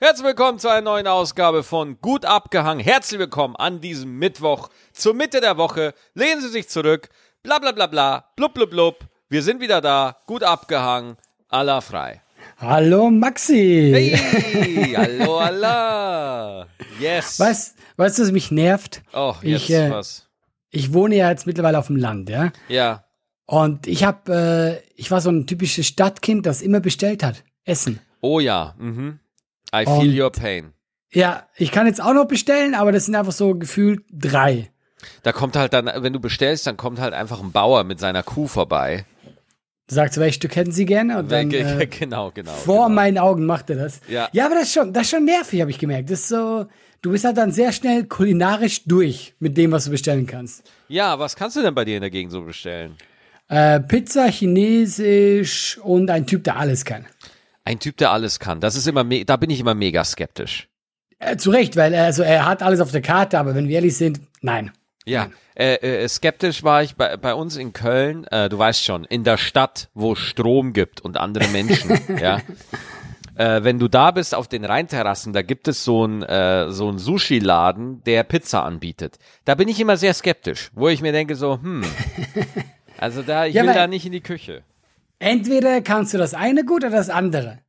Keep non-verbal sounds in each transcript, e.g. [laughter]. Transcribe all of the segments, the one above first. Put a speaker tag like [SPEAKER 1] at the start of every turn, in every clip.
[SPEAKER 1] Herzlich willkommen zu einer neuen Ausgabe von Gut abgehangen. Herzlich willkommen an diesem Mittwoch zur Mitte der Woche. Lehnen Sie sich zurück. Bla bla bla bla. Blub blub blub. Wir sind wieder da. Gut abgehangen. Allah frei.
[SPEAKER 2] Hallo Maxi.
[SPEAKER 1] Hey, hallo Allah. Yes.
[SPEAKER 2] Weißt, weißt du, was mich nervt?
[SPEAKER 1] Oh, jetzt
[SPEAKER 2] ich, äh,
[SPEAKER 1] was.
[SPEAKER 2] Ich wohne ja jetzt mittlerweile auf dem Land, ja.
[SPEAKER 1] Ja.
[SPEAKER 2] Und ich habe, äh, ich war so ein typisches Stadtkind, das immer bestellt hat. Essen.
[SPEAKER 1] Oh ja. Mhm. I feel
[SPEAKER 2] Und-
[SPEAKER 1] your pain.
[SPEAKER 2] Ja, ich kann jetzt auch noch bestellen, aber das sind einfach so gefühlt drei.
[SPEAKER 1] Da kommt halt dann, wenn du bestellst, dann kommt halt einfach ein Bauer mit seiner Kuh vorbei.
[SPEAKER 2] Sagst du, welches Stück hätten Sie gerne? Und dann, äh, [laughs]
[SPEAKER 1] genau, genau.
[SPEAKER 2] vor
[SPEAKER 1] genau.
[SPEAKER 2] meinen Augen macht er das.
[SPEAKER 1] Ja.
[SPEAKER 2] ja, aber das ist schon, das ist schon nervig, habe ich gemerkt. Das ist so, du bist halt dann sehr schnell kulinarisch durch mit dem, was du bestellen kannst.
[SPEAKER 1] Ja, was kannst du denn bei dir in der Gegend so bestellen?
[SPEAKER 2] Äh, Pizza, Chinesisch und ein Typ, der alles kann.
[SPEAKER 1] Ein Typ, der alles kann. Das ist immer, me da bin ich immer mega skeptisch.
[SPEAKER 2] Äh, zu Recht, weil er, also er hat alles auf der Karte, aber wenn wir ehrlich sind, nein.
[SPEAKER 1] Ja, äh, äh, skeptisch war ich bei, bei uns in Köln, äh, du weißt schon, in der Stadt, wo es Strom gibt und andere Menschen, [laughs] ja. Äh, wenn du da bist auf den Rheinterrassen, da gibt es so ein äh, so Sushi-Laden, der Pizza anbietet. Da bin ich immer sehr skeptisch, wo ich mir denke so, hm, [laughs] also da, ich
[SPEAKER 2] Ja,
[SPEAKER 1] will da nicht in die Küche.
[SPEAKER 2] Entweder kannst du das eine gut oder das andere.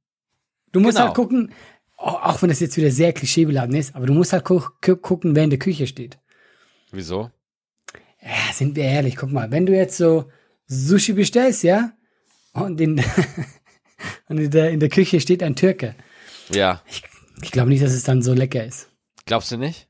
[SPEAKER 2] Du musst
[SPEAKER 1] Genau.
[SPEAKER 2] halt gucken, auch wenn das jetzt wieder sehr klischeebeladen ist, aber du musst halt gu gu gucken, wer in der Küche steht.
[SPEAKER 1] Wieso?
[SPEAKER 2] Ja, sind wir ehrlich, guck mal, wenn du jetzt so Sushi bestellst, ja, und in, [laughs] und in, der, in der Küche steht ein Türke.
[SPEAKER 1] Ja,
[SPEAKER 2] Ich glaube nicht, dass es dann so lecker ist.
[SPEAKER 1] glaubst du nicht?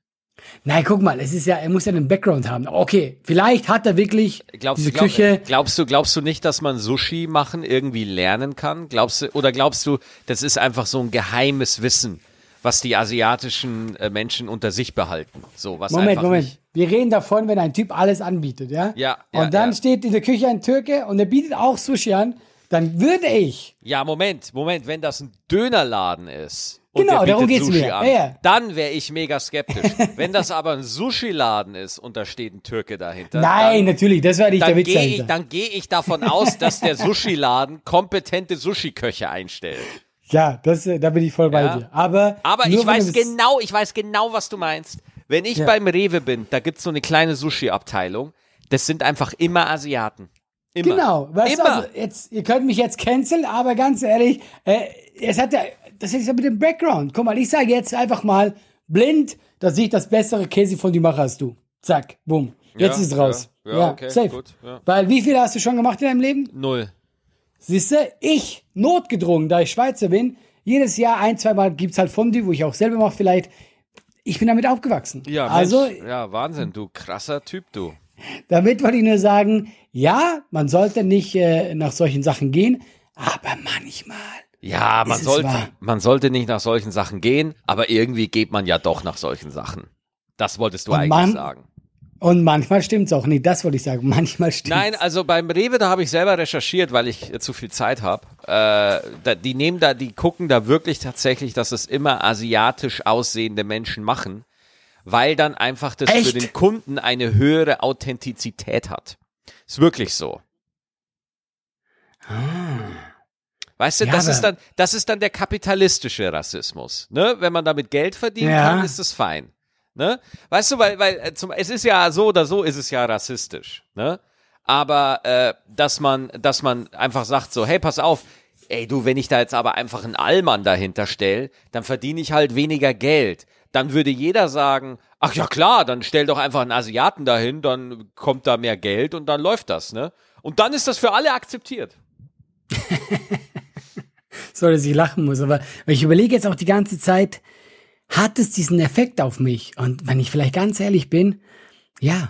[SPEAKER 2] Nein, guck mal, es ist ja, er muss ja einen Background haben. Okay, vielleicht hat er wirklich
[SPEAKER 1] Glaubst,
[SPEAKER 2] diese
[SPEAKER 1] glaub,
[SPEAKER 2] Küche.
[SPEAKER 1] glaubst du, glaubst du nicht, dass man Sushi machen irgendwie lernen kann? Glaubst du, oder glaubst du, das ist einfach so ein geheimes Wissen, was die asiatischen äh, Menschen unter sich behalten? So, was
[SPEAKER 2] Moment,
[SPEAKER 1] einfach
[SPEAKER 2] Moment.
[SPEAKER 1] Nicht,
[SPEAKER 2] Wir reden davon, wenn ein Typ alles anbietet, ja?
[SPEAKER 1] Ja, ja,
[SPEAKER 2] Und dann
[SPEAKER 1] ja.
[SPEAKER 2] steht in der Küche ein Türke und er bietet auch Sushi an, dann würde ich.
[SPEAKER 1] ja, Moment, Moment, wenn das ein Dönerladen ist.
[SPEAKER 2] Genau,
[SPEAKER 1] der
[SPEAKER 2] darum geht's
[SPEAKER 1] Sushi
[SPEAKER 2] mir.
[SPEAKER 1] An,
[SPEAKER 2] Ja, ja.
[SPEAKER 1] Dann wäre ich mega skeptisch. [laughs] wenn das aber ein Sushi-Laden ist und da steht ein Türke dahinter.
[SPEAKER 2] Nein, natürlich, das war nicht der
[SPEAKER 1] Dann
[SPEAKER 2] Witz
[SPEAKER 1] gehe ich, dann geh ich davon aus, dass der Sushi-Laden kompetente Sushi-Köche einstellt.
[SPEAKER 2] Ja, das, äh, da bin ich voll bei
[SPEAKER 1] Ja.
[SPEAKER 2] dir. Aber,
[SPEAKER 1] Aber ich weiß
[SPEAKER 2] du
[SPEAKER 1] genau, ich weiß genau, was du meinst. Wenn ich beim Rewe bin, da gibt's so eine kleine Sushi-Abteilung. Das sind einfach immer Asiaten. Immer.
[SPEAKER 2] Genau, weißt du,
[SPEAKER 1] immer.
[SPEAKER 2] also jetzt, ihr könnt mich jetzt canceln, aber ganz ehrlich, äh, es hat ja, das ist ja mit dem Background. Guck mal, ich sage jetzt einfach mal blind, dass ich das bessere Käse von die mache als du. Zack, bumm. Jetzt
[SPEAKER 1] Ja,
[SPEAKER 2] ist es raus.
[SPEAKER 1] ja, ja, okay,
[SPEAKER 2] safe.
[SPEAKER 1] gut, ja.
[SPEAKER 2] Weil wie viele hast du schon gemacht in deinem Leben?
[SPEAKER 1] Null.
[SPEAKER 2] Siehst du, ich, notgedrungen, da ich Schweizer bin, jedes Jahr ein, zwei Mal gibt's halt Fondue, wo ich auch selber mache vielleicht. Ich bin damit aufgewachsen.
[SPEAKER 1] Ja,
[SPEAKER 2] also,
[SPEAKER 1] Mensch, ja, Wahnsinn, du krasser Typ, du.
[SPEAKER 2] damit wollte ich nur sagen, ja, man sollte nicht äh, nach solchen Sachen gehen, aber manchmal.
[SPEAKER 1] Ja, man
[SPEAKER 2] es
[SPEAKER 1] sollte, man sollte nicht nach solchen Sachen gehen, aber irgendwie geht man ja doch nach solchen Sachen. Das wolltest du
[SPEAKER 2] Und
[SPEAKER 1] eigentlich
[SPEAKER 2] man-
[SPEAKER 1] sagen.
[SPEAKER 2] Und manchmal stimmt's auch. Nee, das wollte ich sagen. Manchmal stimmt's.
[SPEAKER 1] Nein, also beim Rewe, da habe ich selber recherchiert, weil ich äh, zu viel Zeit habe. Äh, da, die nehmen da, die gucken da wirklich tatsächlich, dass es immer asiatisch aussehende Menschen machen, weil dann einfach das für
[SPEAKER 2] Echt?
[SPEAKER 1] den Kunden eine höhere Authentizität hat. Ist wirklich so. Weißt du,
[SPEAKER 2] Ja,
[SPEAKER 1] das ist dann, das ist dann der kapitalistische Rassismus. Ne? Wenn man damit Geld verdienen
[SPEAKER 2] Ja.
[SPEAKER 1] kann, ist es fein. Ne? Weißt du, weil, weil äh, zum, es ist ja so oder so ist es ja rassistisch. Ne? Aber äh, dass man, dass man einfach sagt so, hey, pass auf, ey du, wenn ich da jetzt aber einfach einen Allmann dahinter stell, dann verdiene ich halt weniger Geld. Dann würde jeder sagen, ach ja klar, dann stell doch einfach einen Asiaten dahin, dann kommt da mehr Geld und dann läuft das, ne? Und dann ist das für alle akzeptiert. [laughs]
[SPEAKER 2] so, dass ich lachen muss. Aber ich überlege jetzt auch die ganze Zeit, hat es diesen Effekt auf mich? Und wenn ich vielleicht ganz ehrlich bin, ja.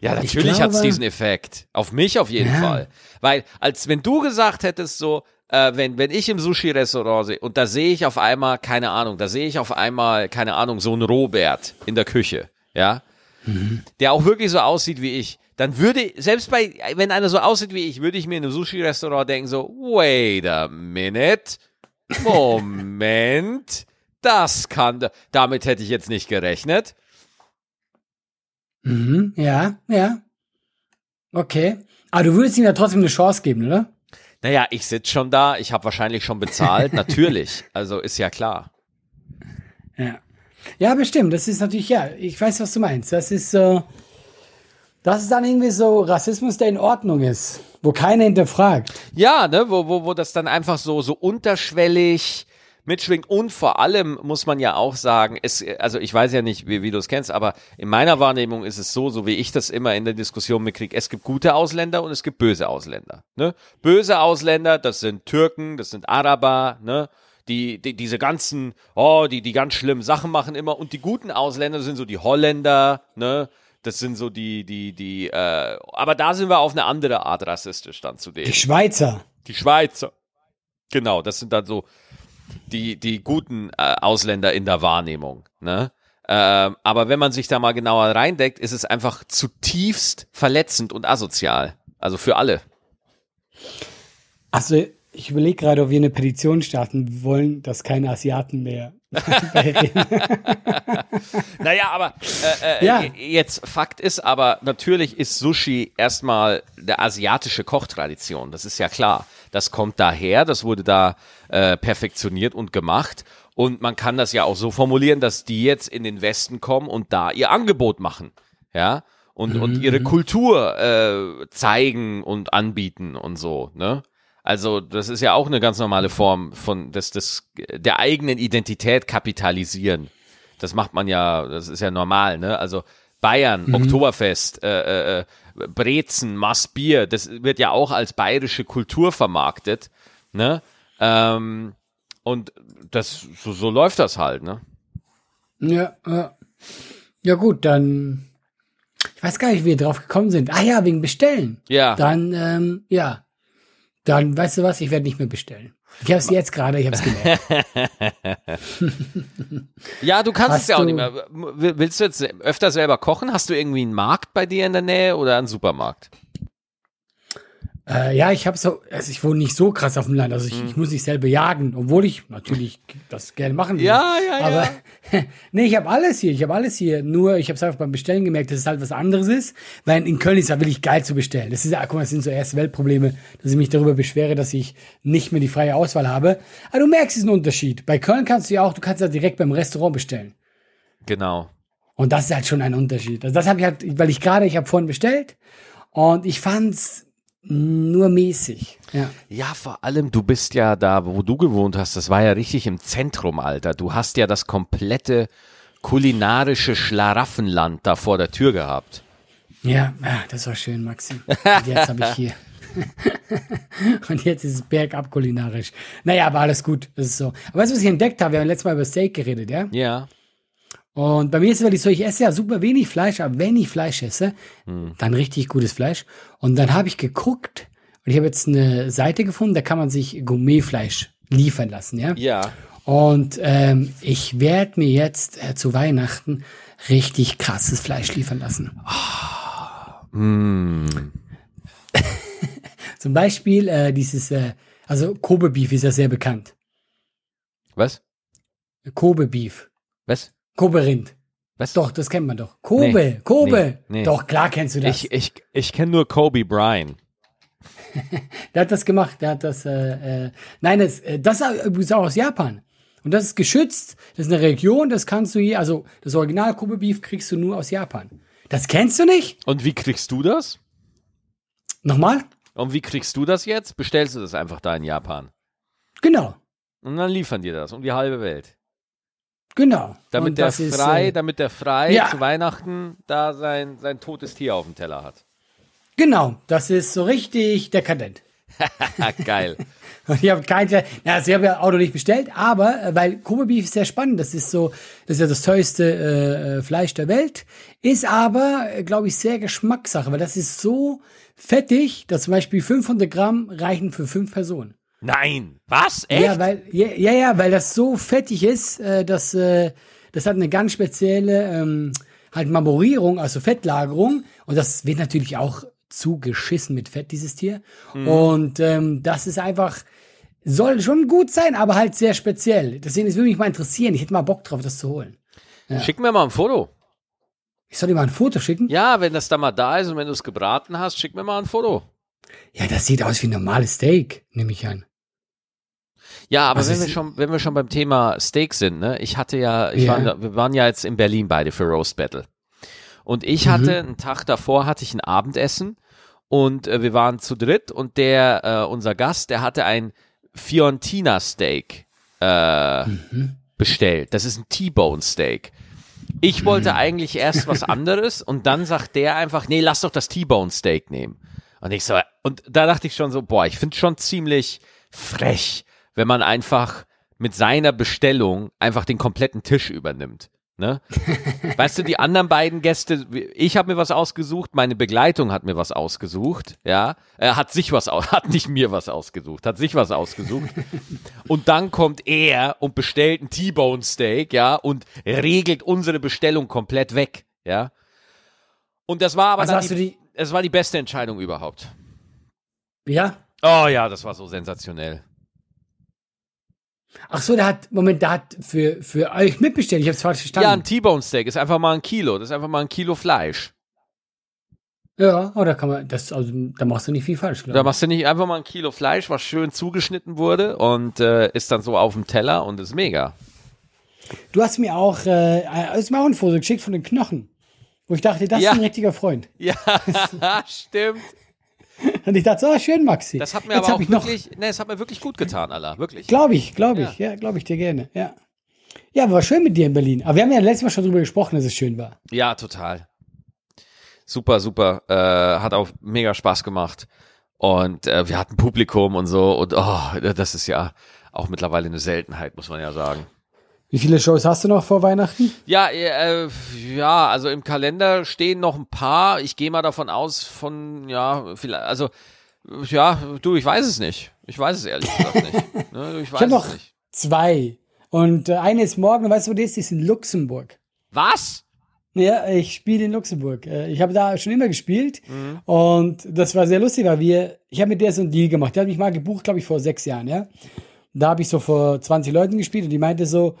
[SPEAKER 1] Ja,
[SPEAKER 2] Ich
[SPEAKER 1] natürlich hat's
[SPEAKER 2] glaube-
[SPEAKER 1] diesen Effekt. Auf mich auf jeden
[SPEAKER 2] Ja.
[SPEAKER 1] Fall. Weil, als wenn du gesagt hättest, so, äh, wenn, wenn ich im Sushi-Restaurant sehe und da sehe ich auf einmal, keine Ahnung, da sehe ich auf einmal, keine Ahnung, so einen Robert in der Küche, ja, der auch wirklich so aussieht wie ich, dann würde, selbst bei, wenn einer so aussieht wie ich, würde ich mir in einem Sushi-Restaurant denken, so, wait a minute, Moment, [laughs] das kann, damit hätte ich jetzt nicht gerechnet.
[SPEAKER 2] Mhm, ja, ja. Okay. Aber du würdest ihm ja trotzdem eine Chance geben, oder?
[SPEAKER 1] Naja, ich sitze schon da, ich habe wahrscheinlich schon bezahlt, [laughs] natürlich. Also ist ja klar.
[SPEAKER 2] Ja. Ja, bestimmt. Das ist natürlich, ja, ich weiß, was du meinst. Das ist so, das ist dann irgendwie so Rassismus, der in Ordnung ist, wo keiner hinterfragt.
[SPEAKER 1] Ja, ne, wo, wo, wo das dann einfach so, so unterschwellig mitschwingt und vor allem muss man ja auch sagen, es, also ich weiß ja nicht, wie, wie du es kennst, aber in meiner Wahrnehmung ist es so, so wie ich das immer in der Diskussion mitkriege, es gibt gute Ausländer und es gibt böse Ausländer. Ne? Böse Ausländer, das sind Türken, das sind Araber, ne? Die, die, diese ganzen, oh, die, die ganz schlimmen Sachen machen immer. Und die guten Ausländer sind so die Holländer, ne? Das sind so die, die, die, äh, aber da sind wir auf eine andere Art rassistisch dann zu denen.
[SPEAKER 2] Die Schweizer.
[SPEAKER 1] Die Schweizer. Genau, das sind dann so die, die guten äh, Ausländer in der Wahrnehmung. Ne? Ähm, aber wenn man sich da mal genauer reindeckt, ist es einfach zutiefst verletzend und asozial. Also für alle.
[SPEAKER 2] Also, ich überlege gerade, ob wir eine Petition starten wollen, dass keine Asiaten mehr. [laughs]
[SPEAKER 1] Naja, aber äh, äh,
[SPEAKER 2] Ja.
[SPEAKER 1] jetzt Fakt ist aber, natürlich ist Sushi erstmal der asiatische Kochtradition. Das ist ja klar. Das kommt daher, das wurde da äh, perfektioniert und gemacht. Und man kann das ja auch so formulieren, dass die jetzt in den Westen kommen und da ihr Angebot machen. Ja. Und, und ihre Kultur äh, zeigen und anbieten und so, ne? Also, das ist ja auch eine ganz normale Form von des, des, der eigenen Identität kapitalisieren. Das macht man ja, das ist ja normal, ne? Also Bayern, Oktoberfest, äh, äh, Brezen, Massbier, das wird ja auch als bayerische Kultur vermarktet, ne? Ähm, und das, so, so läuft das halt, ne?
[SPEAKER 2] Ja, ja. Ja, gut, dann. Ich weiß gar nicht, wie wir drauf gekommen sind. Ah ja, wegen Bestellen.
[SPEAKER 1] Ja.
[SPEAKER 2] Dann, ähm, ja. Dann, weißt du was, ich werde nicht mehr bestellen. Ich habe es jetzt gerade, ich habe es gemerkt. [laughs]
[SPEAKER 1] Ja, du kannst
[SPEAKER 2] Hast
[SPEAKER 1] es ja auch nicht mehr. Will- Willst du jetzt öfter selber kochen? Hast du irgendwie einen Markt bei dir in der Nähe oder einen Supermarkt?
[SPEAKER 2] Äh, ja, ich habe so, also ich wohne nicht so krass auf dem Land, also ich,
[SPEAKER 1] Mhm.
[SPEAKER 2] ich muss nicht selber jagen, obwohl ich natürlich das gerne machen will.
[SPEAKER 1] Ja, ja, ja.
[SPEAKER 2] Aber [laughs] nee, ich habe alles hier, ich habe alles hier. Nur ich habe es einfach beim Bestellen gemerkt, dass es halt was anderes ist, weil in Köln ist es wirklich geil zu bestellen. Das ist ja, guck mal, das sind so erste Weltprobleme, dass ich mich darüber beschwere, dass ich nicht mehr die freie Auswahl habe. Aber du merkst, es ist ein Unterschied. Bei Köln kannst du ja auch, du kannst ja direkt beim Restaurant bestellen.
[SPEAKER 1] Genau.
[SPEAKER 2] Und das ist halt schon ein Unterschied. Also das habe ich halt, weil ich gerade, ich habe vorhin bestellt und ich fand's nur mäßig. Ja.
[SPEAKER 1] Ja, vor allem, du bist ja da, wo du gewohnt hast, das war ja richtig im Zentrum, Alter. Du hast ja das komplette kulinarische Schlaraffenland da vor der Tür gehabt.
[SPEAKER 2] Ja, das war schön, Maxi. Und jetzt habe ich hier. [laughs] Und jetzt ist es bergab kulinarisch. Naja, aber alles gut. Das ist so. Aber weißt du, was ich entdeckt habe? Wir haben letztes Mal über Steak geredet, ja?
[SPEAKER 1] Ja.
[SPEAKER 2] Und bei mir ist es wirklich so, ich esse ja super wenig Fleisch, aber wenn ich Fleisch esse, dann richtig gutes Fleisch. Und dann habe ich geguckt und ich habe jetzt eine Seite gefunden, da kann man sich Gourmetfleisch liefern lassen, ja?
[SPEAKER 1] Ja.
[SPEAKER 2] Und ähm, ich werde mir jetzt äh, zu Weihnachten richtig krasses Fleisch liefern lassen.
[SPEAKER 1] Mm. [laughs]
[SPEAKER 2] Zum Beispiel äh, dieses, äh, also Kobe Beef ist ja sehr bekannt.
[SPEAKER 1] Was?
[SPEAKER 2] Kobe Beef.
[SPEAKER 1] Was?
[SPEAKER 2] Kobe Rind.
[SPEAKER 1] Was?
[SPEAKER 2] Doch, das kennt man doch. Kobe,
[SPEAKER 1] Nee,
[SPEAKER 2] Kobe.
[SPEAKER 1] nee, nee.
[SPEAKER 2] Doch, klar kennst du das.
[SPEAKER 1] Ich, ich, ich kenne nur Kobe Bryant. [laughs]
[SPEAKER 2] Der hat das gemacht. Der hat das, äh, äh, nein, das, äh, das ist auch aus Japan. Und das ist geschützt. Das ist eine Region, das kannst du hier, also das Original Kobe Beef kriegst du nur aus Japan. Das kennst du nicht?
[SPEAKER 1] Und wie kriegst du das?
[SPEAKER 2] Nochmal?
[SPEAKER 1] Und wie kriegst du das jetzt? Bestellst du das einfach da in Japan?
[SPEAKER 2] Genau.
[SPEAKER 1] Und dann liefern dir das um die halbe Welt.
[SPEAKER 2] Genau.
[SPEAKER 1] Damit
[SPEAKER 2] Und
[SPEAKER 1] der
[SPEAKER 2] das ist,
[SPEAKER 1] frei,
[SPEAKER 2] äh,
[SPEAKER 1] damit der frei
[SPEAKER 2] ja.
[SPEAKER 1] zu Weihnachten da sein, sein totes Tier auf dem Teller hat.
[SPEAKER 2] Genau, das ist so richtig dekadent. [laughs]
[SPEAKER 1] Geil. [laughs]
[SPEAKER 2] Und ich habe kein, na, also ich habe ja auch noch nicht bestellt, aber äh, weil Kobe Beef ist sehr spannend, das ist so, das ist ja das teuerste äh, äh, Fleisch der Welt, ist aber, äh, glaube ich, sehr Geschmackssache, weil das ist so fettig, dass zum Beispiel 500 Gramm reichen für fünf Personen.
[SPEAKER 1] Nein. Was? Echt?
[SPEAKER 2] Ja, weil, ja, ja, ja, weil das so fettig ist, äh, dass äh, das hat eine ganz spezielle ähm, halt Marmorierung, also Fettlagerung. Und das wird natürlich auch zugeschissen mit Fett, dieses Tier. Und ähm, das ist einfach, soll schon gut sein, aber halt sehr speziell. Deswegen, es würde mich mal interessieren. Ich hätte mal Bock drauf, das zu holen.
[SPEAKER 1] Schick mir mal ein Foto.
[SPEAKER 2] Ich soll dir mal ein Foto schicken?
[SPEAKER 1] Ja, wenn das da mal da ist und wenn du es gebraten hast, schick mir mal ein Foto.
[SPEAKER 2] Ja, das sieht aus wie ein normales Steak, nehme ich an.
[SPEAKER 1] Ja, aber
[SPEAKER 2] Was
[SPEAKER 1] wenn wir schon, wenn wir schon beim Thema Steak sind, ne, ich hatte ja, ich
[SPEAKER 2] Ja.
[SPEAKER 1] War, wir waren ja jetzt in Berlin beide für Roast Battle. Und
[SPEAKER 2] Mhm.
[SPEAKER 1] ich hatte einen Tag davor hatte ich ein Abendessen und äh, wir waren zu dritt und der, äh, unser Gast, der hatte ein Fiorentina Steak äh,
[SPEAKER 2] Mhm.
[SPEAKER 1] bestellt. Das ist ein T-Bone Steak. Ich wollte
[SPEAKER 2] Mhm.
[SPEAKER 1] eigentlich erst was [laughs] anderes und dann sagt der einfach, nee, lass doch das T-Bone Steak nehmen. Und ich so, und da dachte ich schon so, boah, ich finde schon ziemlich frech, wenn man einfach mit seiner Bestellung einfach den kompletten Tisch übernimmt. Ne? [laughs] Weißt du, die anderen beiden Gäste, ich habe mir was ausgesucht, meine Begleitung hat mir was ausgesucht, ja, er hat sich was aus, [laughs] hat nicht mir was ausgesucht, hat sich was ausgesucht. [laughs] Und dann kommt er und bestellt ein T-Bone Steak, ja, und regelt unsere Bestellung komplett weg, ja. Und das war aber
[SPEAKER 2] Also
[SPEAKER 1] dann die,
[SPEAKER 2] die,
[SPEAKER 1] es war die beste Entscheidung überhaupt.
[SPEAKER 2] ja?
[SPEAKER 1] Oh ja, das war so sensationell.
[SPEAKER 2] Ach so, der hat, Moment, der hat für, für euch mitbestellt. Ich hab's falsch verstanden.
[SPEAKER 1] Ja, ein T-Bone Steak ist einfach mal ein Kilo, das ist einfach mal ein Kilo Fleisch.
[SPEAKER 2] Ja, oh, da kann man, das, also, da machst du nicht viel falsch,
[SPEAKER 1] Da
[SPEAKER 2] glaube ich.
[SPEAKER 1] machst du nicht einfach mal ein Kilo Fleisch, was schön zugeschnitten wurde und äh, ist dann so auf dem Teller und ist mega.
[SPEAKER 2] Du hast mir auch, äh, hast mir auch ein Foto geschickt von den Knochen. Wo ich dachte, das
[SPEAKER 1] Ja.
[SPEAKER 2] ist ein richtiger Freund. [laughs]
[SPEAKER 1] Ja, [laughs] stimmt. [laughs]
[SPEAKER 2] Und ich dachte, oh, schön, Maxi.
[SPEAKER 1] Das hat mir
[SPEAKER 2] Jetzt
[SPEAKER 1] aber auch
[SPEAKER 2] ich noch,
[SPEAKER 1] wirklich, ne, es hat mir wirklich gut getan, Allah, wirklich.
[SPEAKER 2] glaube ich, glaube ich, ja, glaube ich dir gerne, ja. Ja, war schön mit dir in Berlin. Aber wir haben ja letztes Mal schon drüber gesprochen, dass es schön war.
[SPEAKER 1] Ja, total. Super, super. Äh, hat auch mega Spaß gemacht. Und äh, wir hatten Publikum und so. Und oh, das ist ja auch mittlerweile eine Seltenheit, muss man ja sagen.
[SPEAKER 2] Wie viele Shows hast du noch vor Weihnachten?
[SPEAKER 1] Ja, äh, ja, also im Kalender stehen noch ein paar. Ich gehe mal davon aus, von, ja, vielleicht, also, ja, du, ich weiß es nicht. Ich weiß es ehrlich gesagt nicht. Ne, ich weiß
[SPEAKER 2] hab
[SPEAKER 1] es
[SPEAKER 2] noch-
[SPEAKER 1] nicht.
[SPEAKER 2] Zwei. Und äh, eine ist morgen, weißt du, wo die ist? Die ist in Luxemburg.
[SPEAKER 1] Was?
[SPEAKER 2] Ja, ich spiele in Luxemburg. Äh, Ich habe da schon immer gespielt
[SPEAKER 1] Mhm.
[SPEAKER 2] und das war sehr lustig, weil wir, ich habe mit der so einen Deal gemacht. Die hat mich mal gebucht, glaube ich, vor sechs Jahren, ja. Da habe ich so vor 20 Leuten gespielt und die meinte so,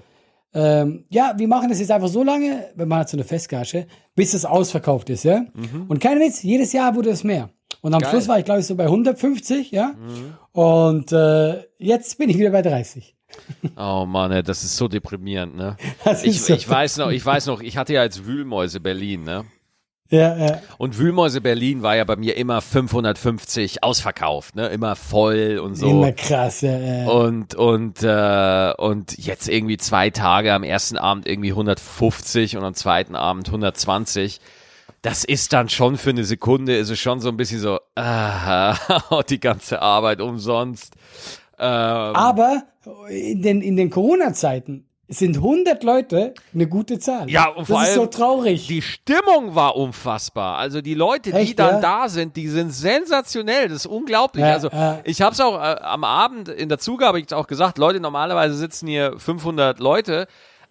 [SPEAKER 2] ähm, ja, wir machen das jetzt einfach so lange, wenn man hat so eine Festgage, bis es ausverkauft ist, ja. Und kein Witz, jedes Jahr wurde es mehr. Und am
[SPEAKER 1] Geil.
[SPEAKER 2] Schluss war ich, glaube ich, so bei 150, ja. Und äh, jetzt bin ich wieder bei 30.
[SPEAKER 1] Oh Mann, ey, das ist so deprimierend, ne? [laughs]
[SPEAKER 2] Das
[SPEAKER 1] Ich,
[SPEAKER 2] ist so-
[SPEAKER 1] ich weiß noch, ich weiß noch, ich hatte ja als Wühlmäuse Berlin, ne?
[SPEAKER 2] Ja, ja.
[SPEAKER 1] Und Wühlmäuse Berlin war ja bei mir immer 550 ausverkauft, ne? Immer voll und so.
[SPEAKER 2] Immer krass, ja, ja.
[SPEAKER 1] Und, und, äh, und jetzt irgendwie zwei Tage, am ersten Abend irgendwie 150 und am zweiten Abend 120. Das ist dann schon für eine Sekunde, ist es schon so ein bisschen so, ah, [laughs] die ganze Arbeit umsonst. Ähm,
[SPEAKER 2] Aber in den, in den Corona-Zeiten sind 100 Leute eine gute Zahl.
[SPEAKER 1] Ja, und vor
[SPEAKER 2] das ist so
[SPEAKER 1] allem
[SPEAKER 2] traurig.
[SPEAKER 1] die Stimmung war unfassbar. Also die Leute, die
[SPEAKER 2] Echt,
[SPEAKER 1] dann
[SPEAKER 2] ja?
[SPEAKER 1] da sind, die sind sensationell. Das ist unglaublich.
[SPEAKER 2] Ja,
[SPEAKER 1] also
[SPEAKER 2] ja.
[SPEAKER 1] ich habe es auch äh, am Abend in der Zugabe ich auch gesagt, Leute, normalerweise sitzen hier 500 Leute.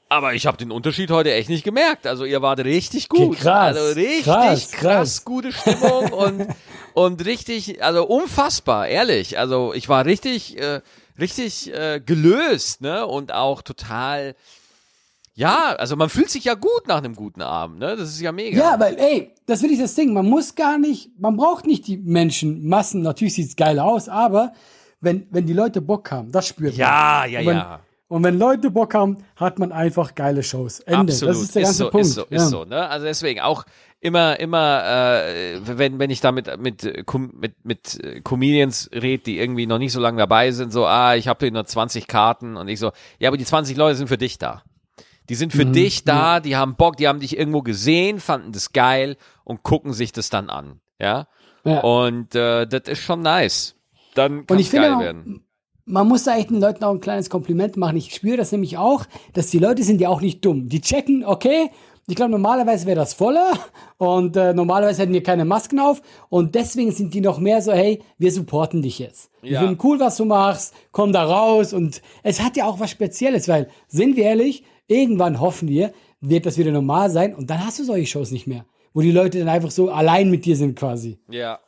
[SPEAKER 1] Aber ich habe den Unterschied heute echt nicht gemerkt. Also ihr wart richtig gut.
[SPEAKER 2] Krass,
[SPEAKER 1] also richtig
[SPEAKER 2] krass,
[SPEAKER 1] krass,
[SPEAKER 2] krass.
[SPEAKER 1] gute Stimmung und, [laughs] und richtig, also unfassbar, ehrlich. Also ich war richtig, äh, richtig äh, gelöst, ne? Und auch total, ja, also man fühlt sich ja gut nach einem guten Abend, ne? Das ist ja mega.
[SPEAKER 2] Ja, weil, ey, das will ich das Ding. Man muss gar nicht, man braucht nicht die Menschen, Massen. Natürlich sieht's geil aus, aber wenn, wenn die Leute Bock haben, das spürt
[SPEAKER 1] Ja, ja,
[SPEAKER 2] man. Und wenn,
[SPEAKER 1] ja.
[SPEAKER 2] Und wenn Leute Bock haben, hat man einfach geile Shows. Ende.
[SPEAKER 1] Absolut.
[SPEAKER 2] Das ist der ganze
[SPEAKER 1] so,
[SPEAKER 2] Punkt.
[SPEAKER 1] Ist so, ist
[SPEAKER 2] ja.
[SPEAKER 1] so, ne? Also deswegen auch immer, immer, äh, wenn, wenn ich da mit, mit, mit, mit Comedians rede, die irgendwie noch nicht so lange dabei sind, so, ah, ich habe hier nur 20 Karten und ich so, ja, aber die 20 Leute sind für dich da. Die sind
[SPEAKER 2] Mhm,
[SPEAKER 1] für dich da, die haben Bock, die haben dich irgendwo gesehen, fanden das geil und gucken sich das dann an. Ja.
[SPEAKER 2] Ja.
[SPEAKER 1] Und äh, das ist schon nice. Dann kann es geil
[SPEAKER 2] auch,
[SPEAKER 1] werden.
[SPEAKER 2] man muss da echt den Leuten auch ein kleines Kompliment machen. Ich spüre das nämlich auch, dass die Leute sind ja auch nicht dumm. Die checken, okay, ich glaube, normalerweise wäre das voller und äh, normalerweise hätten wir keine Masken auf und deswegen sind die noch mehr so, hey, wir supporten dich jetzt. Wir
[SPEAKER 1] Ja.
[SPEAKER 2] finden cool, was du machst, komm da raus und es hat ja auch was Spezielles, weil, sind wir ehrlich, irgendwann hoffen wir, wird das wieder normal sein und dann hast du solche Shows nicht mehr, wo die Leute dann einfach so allein mit dir sind quasi.
[SPEAKER 1] Ja.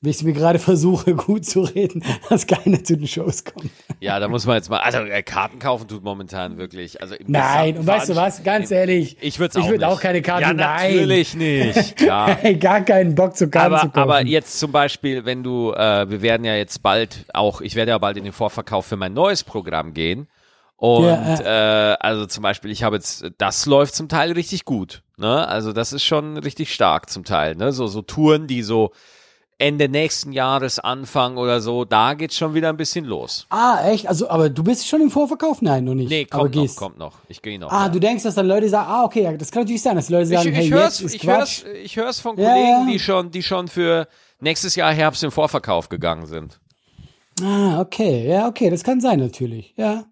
[SPEAKER 2] wie ich mir gerade versuche, gut zu reden, [laughs] dass keiner zu den Shows kommt.
[SPEAKER 1] Ja, da muss man jetzt mal, also äh, Karten kaufen tut momentan wirklich. Also
[SPEAKER 2] Nein, und weißt du was, ganz ehrlich,
[SPEAKER 1] Ich würde
[SPEAKER 2] ich
[SPEAKER 1] auch
[SPEAKER 2] würd auch keine Karten,
[SPEAKER 1] Ja,
[SPEAKER 2] nein.
[SPEAKER 1] natürlich nicht. [laughs] Klar.
[SPEAKER 2] Gar keinen Bock zu Karten zu
[SPEAKER 1] aber,
[SPEAKER 2] kaufen.
[SPEAKER 1] aber jetzt zum Beispiel, wenn du, äh, wir werden ja jetzt bald auch, ich werde ja bald in den Vorverkauf für mein neues Programm gehen. Und
[SPEAKER 2] Ja,
[SPEAKER 1] äh, also zum Beispiel, ich habe jetzt, das läuft zum Teil richtig gut. Ne? Also das ist schon richtig stark zum Teil. Ne? So, so Touren, die so Ende nächsten Jahres anfangen oder so, da geht's schon wieder ein bisschen los.
[SPEAKER 2] ah, echt? Also, aber du bist schon im Vorverkauf? Nein, noch nicht.
[SPEAKER 1] Nee,
[SPEAKER 2] aber
[SPEAKER 1] kommt noch,
[SPEAKER 2] gehst.
[SPEAKER 1] kommt noch. Ich gehe noch.
[SPEAKER 2] Ah,
[SPEAKER 1] ja.
[SPEAKER 2] du denkst, dass dann Leute sagen, ah, okay, ja, das kann natürlich sein, dass Leute
[SPEAKER 1] Ich,
[SPEAKER 2] sagen, hey,
[SPEAKER 1] ich
[SPEAKER 2] jetzt
[SPEAKER 1] hör's,
[SPEAKER 2] ist
[SPEAKER 1] ich
[SPEAKER 2] Quatsch.
[SPEAKER 1] hör's, ich hör's von
[SPEAKER 2] Ja,
[SPEAKER 1] Kollegen,
[SPEAKER 2] ja.
[SPEAKER 1] die schon, die schon für nächstes Jahr Herbst im Vorverkauf gegangen sind.
[SPEAKER 2] Ah, okay, ja, okay, das kann sein natürlich, ja.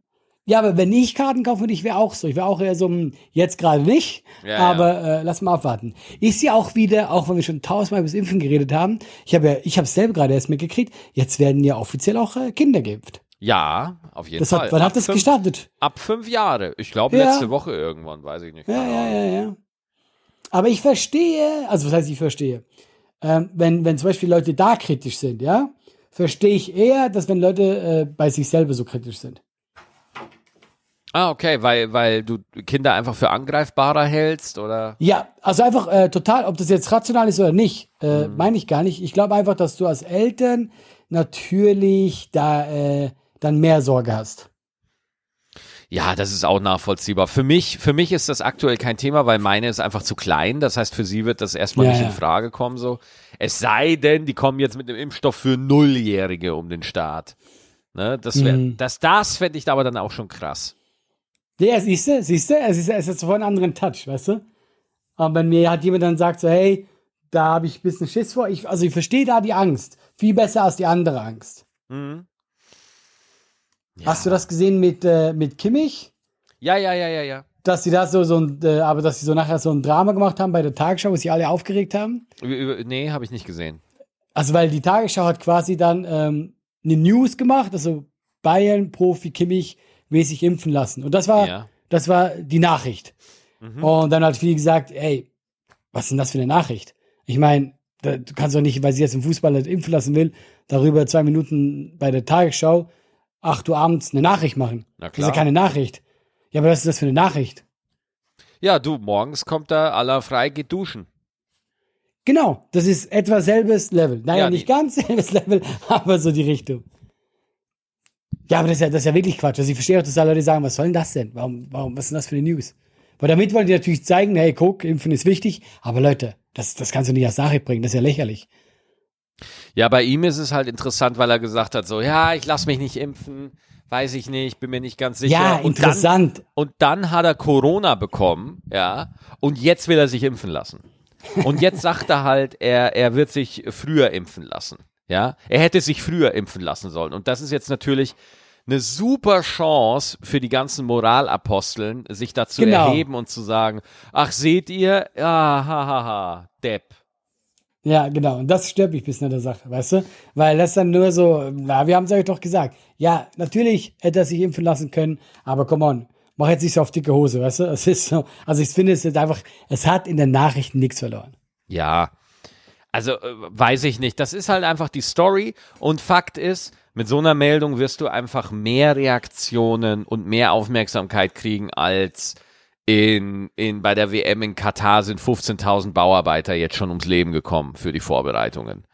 [SPEAKER 2] Ja, aber wenn ich Karten kaufen würde, ich wäre auch so. Ich wäre auch eher so, hm, jetzt gerade nicht,
[SPEAKER 1] Ja,
[SPEAKER 2] aber Äh, lass mal abwarten. Ist ja auch wieder, auch wenn wir schon tausendmal über das Impfen geredet haben, ich habe ja, ich habe es selber gerade erst mitgekriegt, jetzt werden ja offiziell auch äh, Kinder geimpft.
[SPEAKER 1] Ja, auf jeden
[SPEAKER 2] Das
[SPEAKER 1] Fall.
[SPEAKER 2] hat, wann
[SPEAKER 1] ab
[SPEAKER 2] hat das
[SPEAKER 1] fünf,
[SPEAKER 2] gestartet?
[SPEAKER 1] Ab fünf Jahre. Ich glaube
[SPEAKER 2] Ja.
[SPEAKER 1] letzte Woche irgendwann, weiß ich nicht.
[SPEAKER 2] Ja,
[SPEAKER 1] Keine
[SPEAKER 2] ja, ja, ja. Aber ich verstehe, also was heißt ich verstehe? Ähm, wenn, wenn zum Beispiel Leute da kritisch sind, ja, verstehe ich eher, dass wenn Leute äh, bei sich selber so kritisch sind.
[SPEAKER 1] Ah, okay, weil, weil du Kinder einfach für angreifbarer hältst oder?
[SPEAKER 2] Ja, also einfach äh, total, ob das jetzt rational ist oder nicht, äh, meine ich gar nicht. Ich glaube einfach, dass du als Eltern natürlich da äh, dann mehr Sorge hast.
[SPEAKER 1] Ja, das ist auch nachvollziehbar. Für mich, für mich ist das aktuell kein Thema, weil meine ist einfach zu klein. Das heißt, für sie wird das erstmal
[SPEAKER 2] Ja,
[SPEAKER 1] nicht in Frage kommen, so. Es sei denn, die kommen jetzt mit einem Impfstoff für Nulljährige um den Start. Ne, das
[SPEAKER 2] Mhm.
[SPEAKER 1] das, das fände ich aber dann auch schon krass.
[SPEAKER 2] Ja, siehst du, siehst du, es ist, es ist sofort einen anderen Touch, weißt du? Aber wenn mir hat jemand dann sagt so, hey, da habe ich ein bisschen Schiss vor, ich, also ich verstehe da die Angst. Viel besser als die andere Angst.
[SPEAKER 1] Mhm.
[SPEAKER 2] Hast du das gesehen mit, äh, mit Kimmich?
[SPEAKER 1] Ja, ja, ja, ja, ja.
[SPEAKER 2] Dass sie da so, so ein, äh, aber dass sie so nachher so ein Drama gemacht haben bei der Tagesschau, wo sie alle aufgeregt haben?
[SPEAKER 1] Über, nee, habe ich nicht gesehen.
[SPEAKER 2] Also, weil die Tagesschau hat quasi dann ähm, eine News gemacht, also Bayern-Profi Kimmich sich impfen lassen. Und das war,
[SPEAKER 1] Ja.
[SPEAKER 2] das war die Nachricht. Und dann hat viele gesagt, ey, was ist denn das für eine Nachricht? Ich meine, du kannst doch nicht, weil sie jetzt einen Fußballer impfen lassen will, darüber zwei Minuten bei der Tagesschau, 8 Uhr abends eine Nachricht machen.
[SPEAKER 1] Na
[SPEAKER 2] Das ist ja keine Nachricht. Ja, aber was ist das für eine Nachricht?
[SPEAKER 1] Ja, du, morgens kommt da aller frei, geht duschen.
[SPEAKER 2] Genau, das ist etwa selbes Level. Naja,
[SPEAKER 1] Ja,
[SPEAKER 2] nicht ganz [laughs] selbes Level, aber so die Richtung. Ja, aber das ist ja, das ist ja wirklich Quatsch. Also ich verstehe auch, dass da Leute sagen, was soll denn das denn? Warum, warum, was ist denn das für eine News? Weil damit wollen die natürlich zeigen, hey, guck, Impfen ist wichtig, aber Leute, das, das kannst du nicht als Nachricht bringen, das ist ja lächerlich.
[SPEAKER 1] Ja, bei ihm ist es halt interessant, weil er gesagt hat, so, ja, ich lass mich nicht impfen, weiß ich nicht, bin mir nicht ganz sicher.
[SPEAKER 2] Ja,
[SPEAKER 1] und
[SPEAKER 2] interessant.
[SPEAKER 1] Dann, und dann hat er Corona bekommen, ja, und jetzt will er sich impfen lassen. Und jetzt sagt er halt, er, er wird sich früher impfen lassen, ja. Er hätte sich früher impfen lassen sollen. Und das ist jetzt natürlich eine super Chance für die ganzen Moralaposteln, sich da zu
[SPEAKER 2] Genau.
[SPEAKER 1] erheben und zu sagen, ach, seht ihr, ja, hahaha, ha, ha, Depp.
[SPEAKER 2] Ja, genau. Und das stört mich ein bisschen an der Sache, weißt du? Weil das dann nur so, na, wir haben es euch doch gesagt. Ja, natürlich hätte er sich impfen lassen können, aber come on, mach jetzt nicht so auf dicke Hose, weißt du? Es ist so, also ich finde es jetzt einfach, es hat in den Nachrichten nichts verloren.
[SPEAKER 1] Ja, also äh, weiß ich nicht. Das ist halt einfach die Story. Und Fakt ist, mit so einer Meldung wirst du einfach mehr Reaktionen und mehr Aufmerksamkeit kriegen als in, in, bei der WM in Katar sind 15.000 Bauarbeiter jetzt schon ums Leben gekommen für die Vorbereitungen.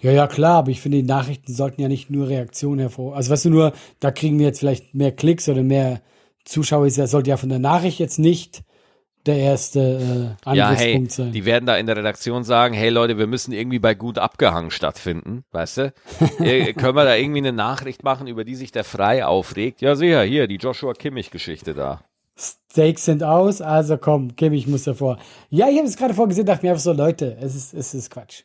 [SPEAKER 2] Ja, ja, klar, aber ich finde, die Nachrichten sollten ja nicht nur Reaktionen hervor. Also weißt du nur, da kriegen wir jetzt vielleicht mehr Klicks oder mehr Zuschauer. Das sollte ja von der Nachricht jetzt nicht der erste äh,
[SPEAKER 1] Ja, hey,
[SPEAKER 2] Angriffspunkt sein.
[SPEAKER 1] die werden da in der Redaktion sagen, hey Leute, wir müssen irgendwie bei gut abgehangen stattfinden, weißt du? [laughs] äh, können wir da irgendwie eine Nachricht machen, über die sich der Frei aufregt? Ja, sicher, hier, die Joshua Kimmich-Geschichte da.
[SPEAKER 2] Steaks sind aus, also komm, Kim, ich muss davor. Ja, ich habe es gerade vorgesehen, dachte mir einfach so, Leute, es ist, es ist Quatsch.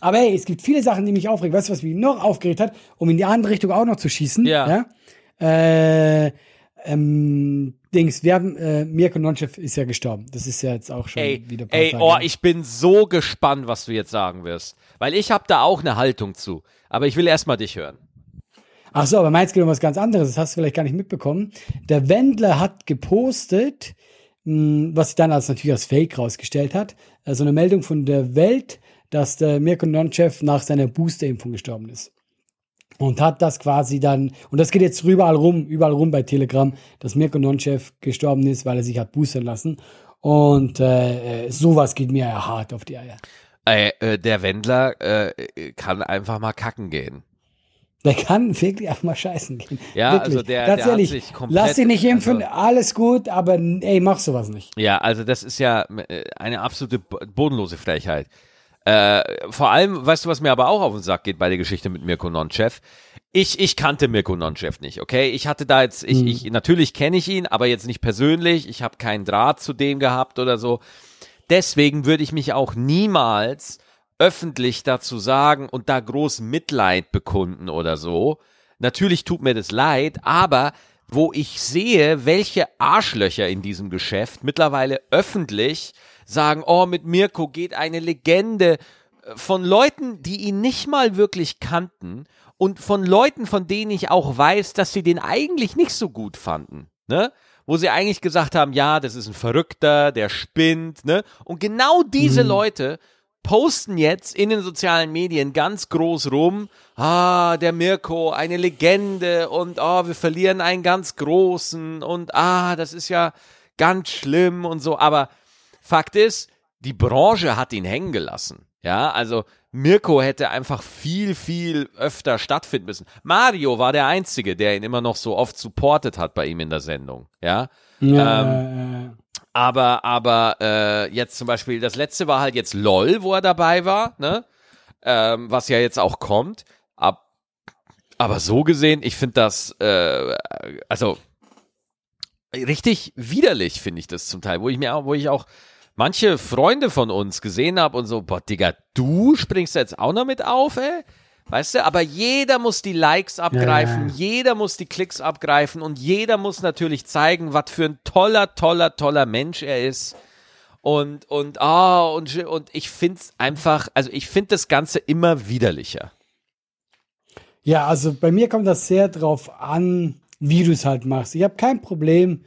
[SPEAKER 2] Aber hey, es gibt viele Sachen, die mich aufregen. Weißt du, was mich noch aufgeregt hat, um in die andere Richtung auch noch zu schießen?
[SPEAKER 1] Ja.
[SPEAKER 2] ja? Äh, ähm, Dings, wir haben, äh, Mirko Nonchev ist ja gestorben. Das ist ja jetzt auch schon
[SPEAKER 1] Ey,
[SPEAKER 2] wieder
[SPEAKER 1] ey,
[SPEAKER 2] Tage
[SPEAKER 1] oh, ich bin so gespannt, was du jetzt sagen wirst. Weil ich habe da auch eine Haltung zu. Aber ich will erstmal dich hören.
[SPEAKER 2] Ach so, aber meins geht um was ganz anderes. Das hast du vielleicht gar nicht mitbekommen. Der Wendler hat gepostet, mh, was sich dann als natürlich als Fake rausgestellt hat, so eine Meldung von der Welt, dass der Mirko Nonchev nach seiner Boosterimpfung gestorben ist. Und hat das quasi dann, und das geht jetzt überall rum, überall rum bei Telegram, dass Mirko Nonchev gestorben ist, weil er sich hat boostern lassen. Und äh, sowas geht mir ja hart auf die Eier.
[SPEAKER 1] Äh, äh, der Wendler äh, kann einfach mal kacken gehen.
[SPEAKER 2] Der kann wirklich einfach mal scheißen gehen.
[SPEAKER 1] Ja,
[SPEAKER 2] wirklich.
[SPEAKER 1] also der,
[SPEAKER 2] Ganz
[SPEAKER 1] der
[SPEAKER 2] ehrlich,
[SPEAKER 1] hat sich komplett.
[SPEAKER 2] lass dich nicht impfen,
[SPEAKER 1] Also,
[SPEAKER 2] alles gut, aber ey, mach sowas nicht.
[SPEAKER 1] ja, also das ist ja äh, eine absolute bo- bodenlose Frechheit. Äh, vor allem, weißt du, was mir aber auch auf den Sack geht bei der Geschichte mit Mirko Nonchev? Ich, ich kannte Mirko Nonchev nicht, okay? Ich hatte da jetzt, ich, ich natürlich kenne ich ihn, aber jetzt nicht persönlich. Ich habe keinen Draht zu dem gehabt oder so. Deswegen würde ich mich auch niemals öffentlich dazu sagen und da groß Mitleid bekunden oder so. Natürlich tut mir das leid, aber wo ich sehe, welche Arschlöcher in diesem Geschäft mittlerweile öffentlich sagen, oh, mit Mirko geht eine Legende äh, von Leuten, die ihn nicht mal wirklich kannten und von Leuten, von denen ich auch weiß, dass sie den eigentlich nicht so gut fanden, ne? Wo sie eigentlich gesagt haben, ja, das ist ein Verrückter, der spinnt, ne? Und genau diese Leute posten jetzt in den sozialen Medien ganz groß rum, ah, der Mirko, eine Legende und ah, wir verlieren einen ganz großen und ah, das ist ja ganz schlimm und so, aber Fakt ist, die Branche hat ihn hängen gelassen. Ja, also Mirko hätte einfach viel, viel öfter stattfinden müssen. Mario war der Einzige, der ihn immer noch so oft supportet hat bei ihm in der Sendung. Ja,
[SPEAKER 2] Ja, äh,
[SPEAKER 1] aber, aber äh, jetzt zum Beispiel, das letzte war halt jetzt LOL, wo er dabei war, ne? Ähm, was ja jetzt auch kommt. Ab, aber so gesehen, ich finde das, äh, also richtig widerlich finde ich das zum Teil, wo ich mir auch, wo ich auch manche Freunde von uns gesehen habe und so, boah, Digga, du springst jetzt auch noch mit auf, ey? Weißt du, aber jeder muss die Likes abgreifen,
[SPEAKER 2] Ja.
[SPEAKER 1] jeder muss die Klicks abgreifen und jeder muss natürlich zeigen, was für ein toller, toller, toller Mensch er ist. Und, und, ah, und, und ich find's einfach, also ich finde das Ganze immer widerlicher.
[SPEAKER 2] Ja, also bei mir kommt das sehr drauf an, wie du es halt machst. Ich habe kein Problem,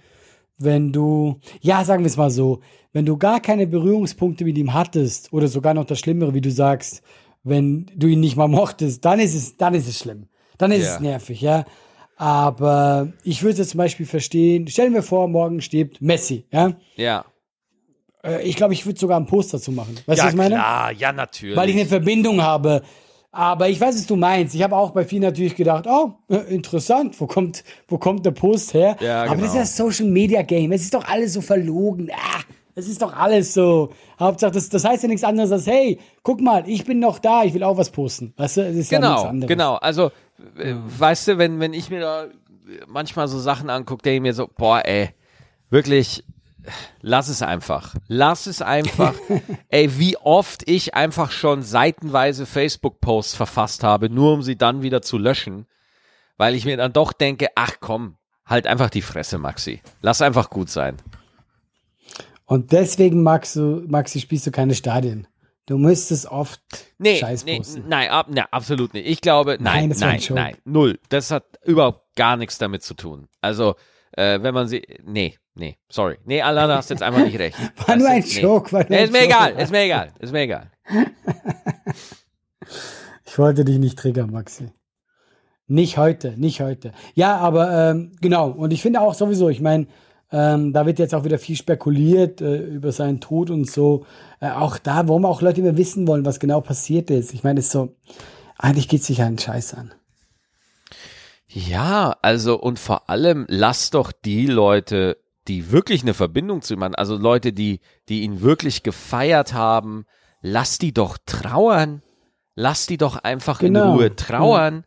[SPEAKER 2] wenn du, ja, sagen wir es mal so, wenn du gar keine Berührungspunkte mit ihm hattest oder sogar noch das Schlimmere, wie du sagst, wenn du ihn nicht mal mochtest, dann ist es, dann ist es schlimm. Dann ist
[SPEAKER 1] Ja.
[SPEAKER 2] es nervig, ja. Aber ich würde zum Beispiel verstehen, stellen wir vor, morgen stirbt Messi, ja.
[SPEAKER 1] Ja.
[SPEAKER 2] Äh, Ich glaube, ich würde sogar einen Post dazu machen. Weißt du,
[SPEAKER 1] ja,
[SPEAKER 2] was ich meine?
[SPEAKER 1] klar, ja, natürlich.
[SPEAKER 2] weil ich eine Verbindung habe. Aber ich weiß, was du meinst. Ich habe auch bei vielen natürlich gedacht, oh, äh, interessant, wo kommt, wo kommt der Post her?
[SPEAKER 1] Ja,
[SPEAKER 2] Aber das ist
[SPEAKER 1] genau.
[SPEAKER 2] das Social Media Game. Es ist doch alles so verlogen. Ah, es ist doch alles so. Hauptsache, das, das heißt ja nichts anderes als, hey, guck mal, ich bin noch da, ich will auch was posten. Weißt du, es ist ja nichts
[SPEAKER 1] Genau,
[SPEAKER 2] anderes.
[SPEAKER 1] genau. Also, äh, weißt du, wenn, wenn ich mir da manchmal so Sachen angucke, denke ich mir so, boah, ey, wirklich, lass es einfach. Lass es einfach. [laughs] ey, wie oft ich einfach schon seitenweise Facebook-Posts verfasst habe, nur um sie dann wieder zu löschen, weil ich mir dann doch denke, ach komm, halt einfach die Fresse, Maxi. Lass einfach gut sein.
[SPEAKER 2] Und deswegen, magst du, Maxi, spielst du keine Stadien. Du müsstest oft
[SPEAKER 1] Nee,
[SPEAKER 2] Scheiß
[SPEAKER 1] nee
[SPEAKER 2] posten.
[SPEAKER 1] nein, ab, nein, absolut nicht. Ich glaube, nein,
[SPEAKER 2] Nein,
[SPEAKER 1] nein, nein, null. Das hat überhaupt gar nichts damit zu tun. Also, äh, wenn man sie, nee, nee, sorry. Nee, Alana hast jetzt einfach nicht recht. [laughs]
[SPEAKER 2] War nur ein
[SPEAKER 1] du,
[SPEAKER 2] Joke, war nur
[SPEAKER 1] Nee, ist mir
[SPEAKER 2] Joke.
[SPEAKER 1] egal, ist mir egal, ist mir egal. [laughs]
[SPEAKER 2] Ich wollte dich nicht triggern, Maxi. Nicht heute, nicht heute. Ja, aber ähm, genau. Und ich finde auch sowieso, ich meine, ähm, da wird jetzt auch wieder viel spekuliert äh, über seinen Tod und so. Äh, auch da, wo wir auch Leute immer wissen wollen, was genau passiert ist. Ich meine, es ist so, eigentlich geht sich einen Scheiß an.
[SPEAKER 1] Ja, also und vor allem lass doch die Leute, die wirklich eine Verbindung zu ihm haben, also Leute, die, die ihn wirklich gefeiert haben, lass die doch trauern. Lass die doch einfach in
[SPEAKER 2] Genau,
[SPEAKER 1] Ruhe trauern.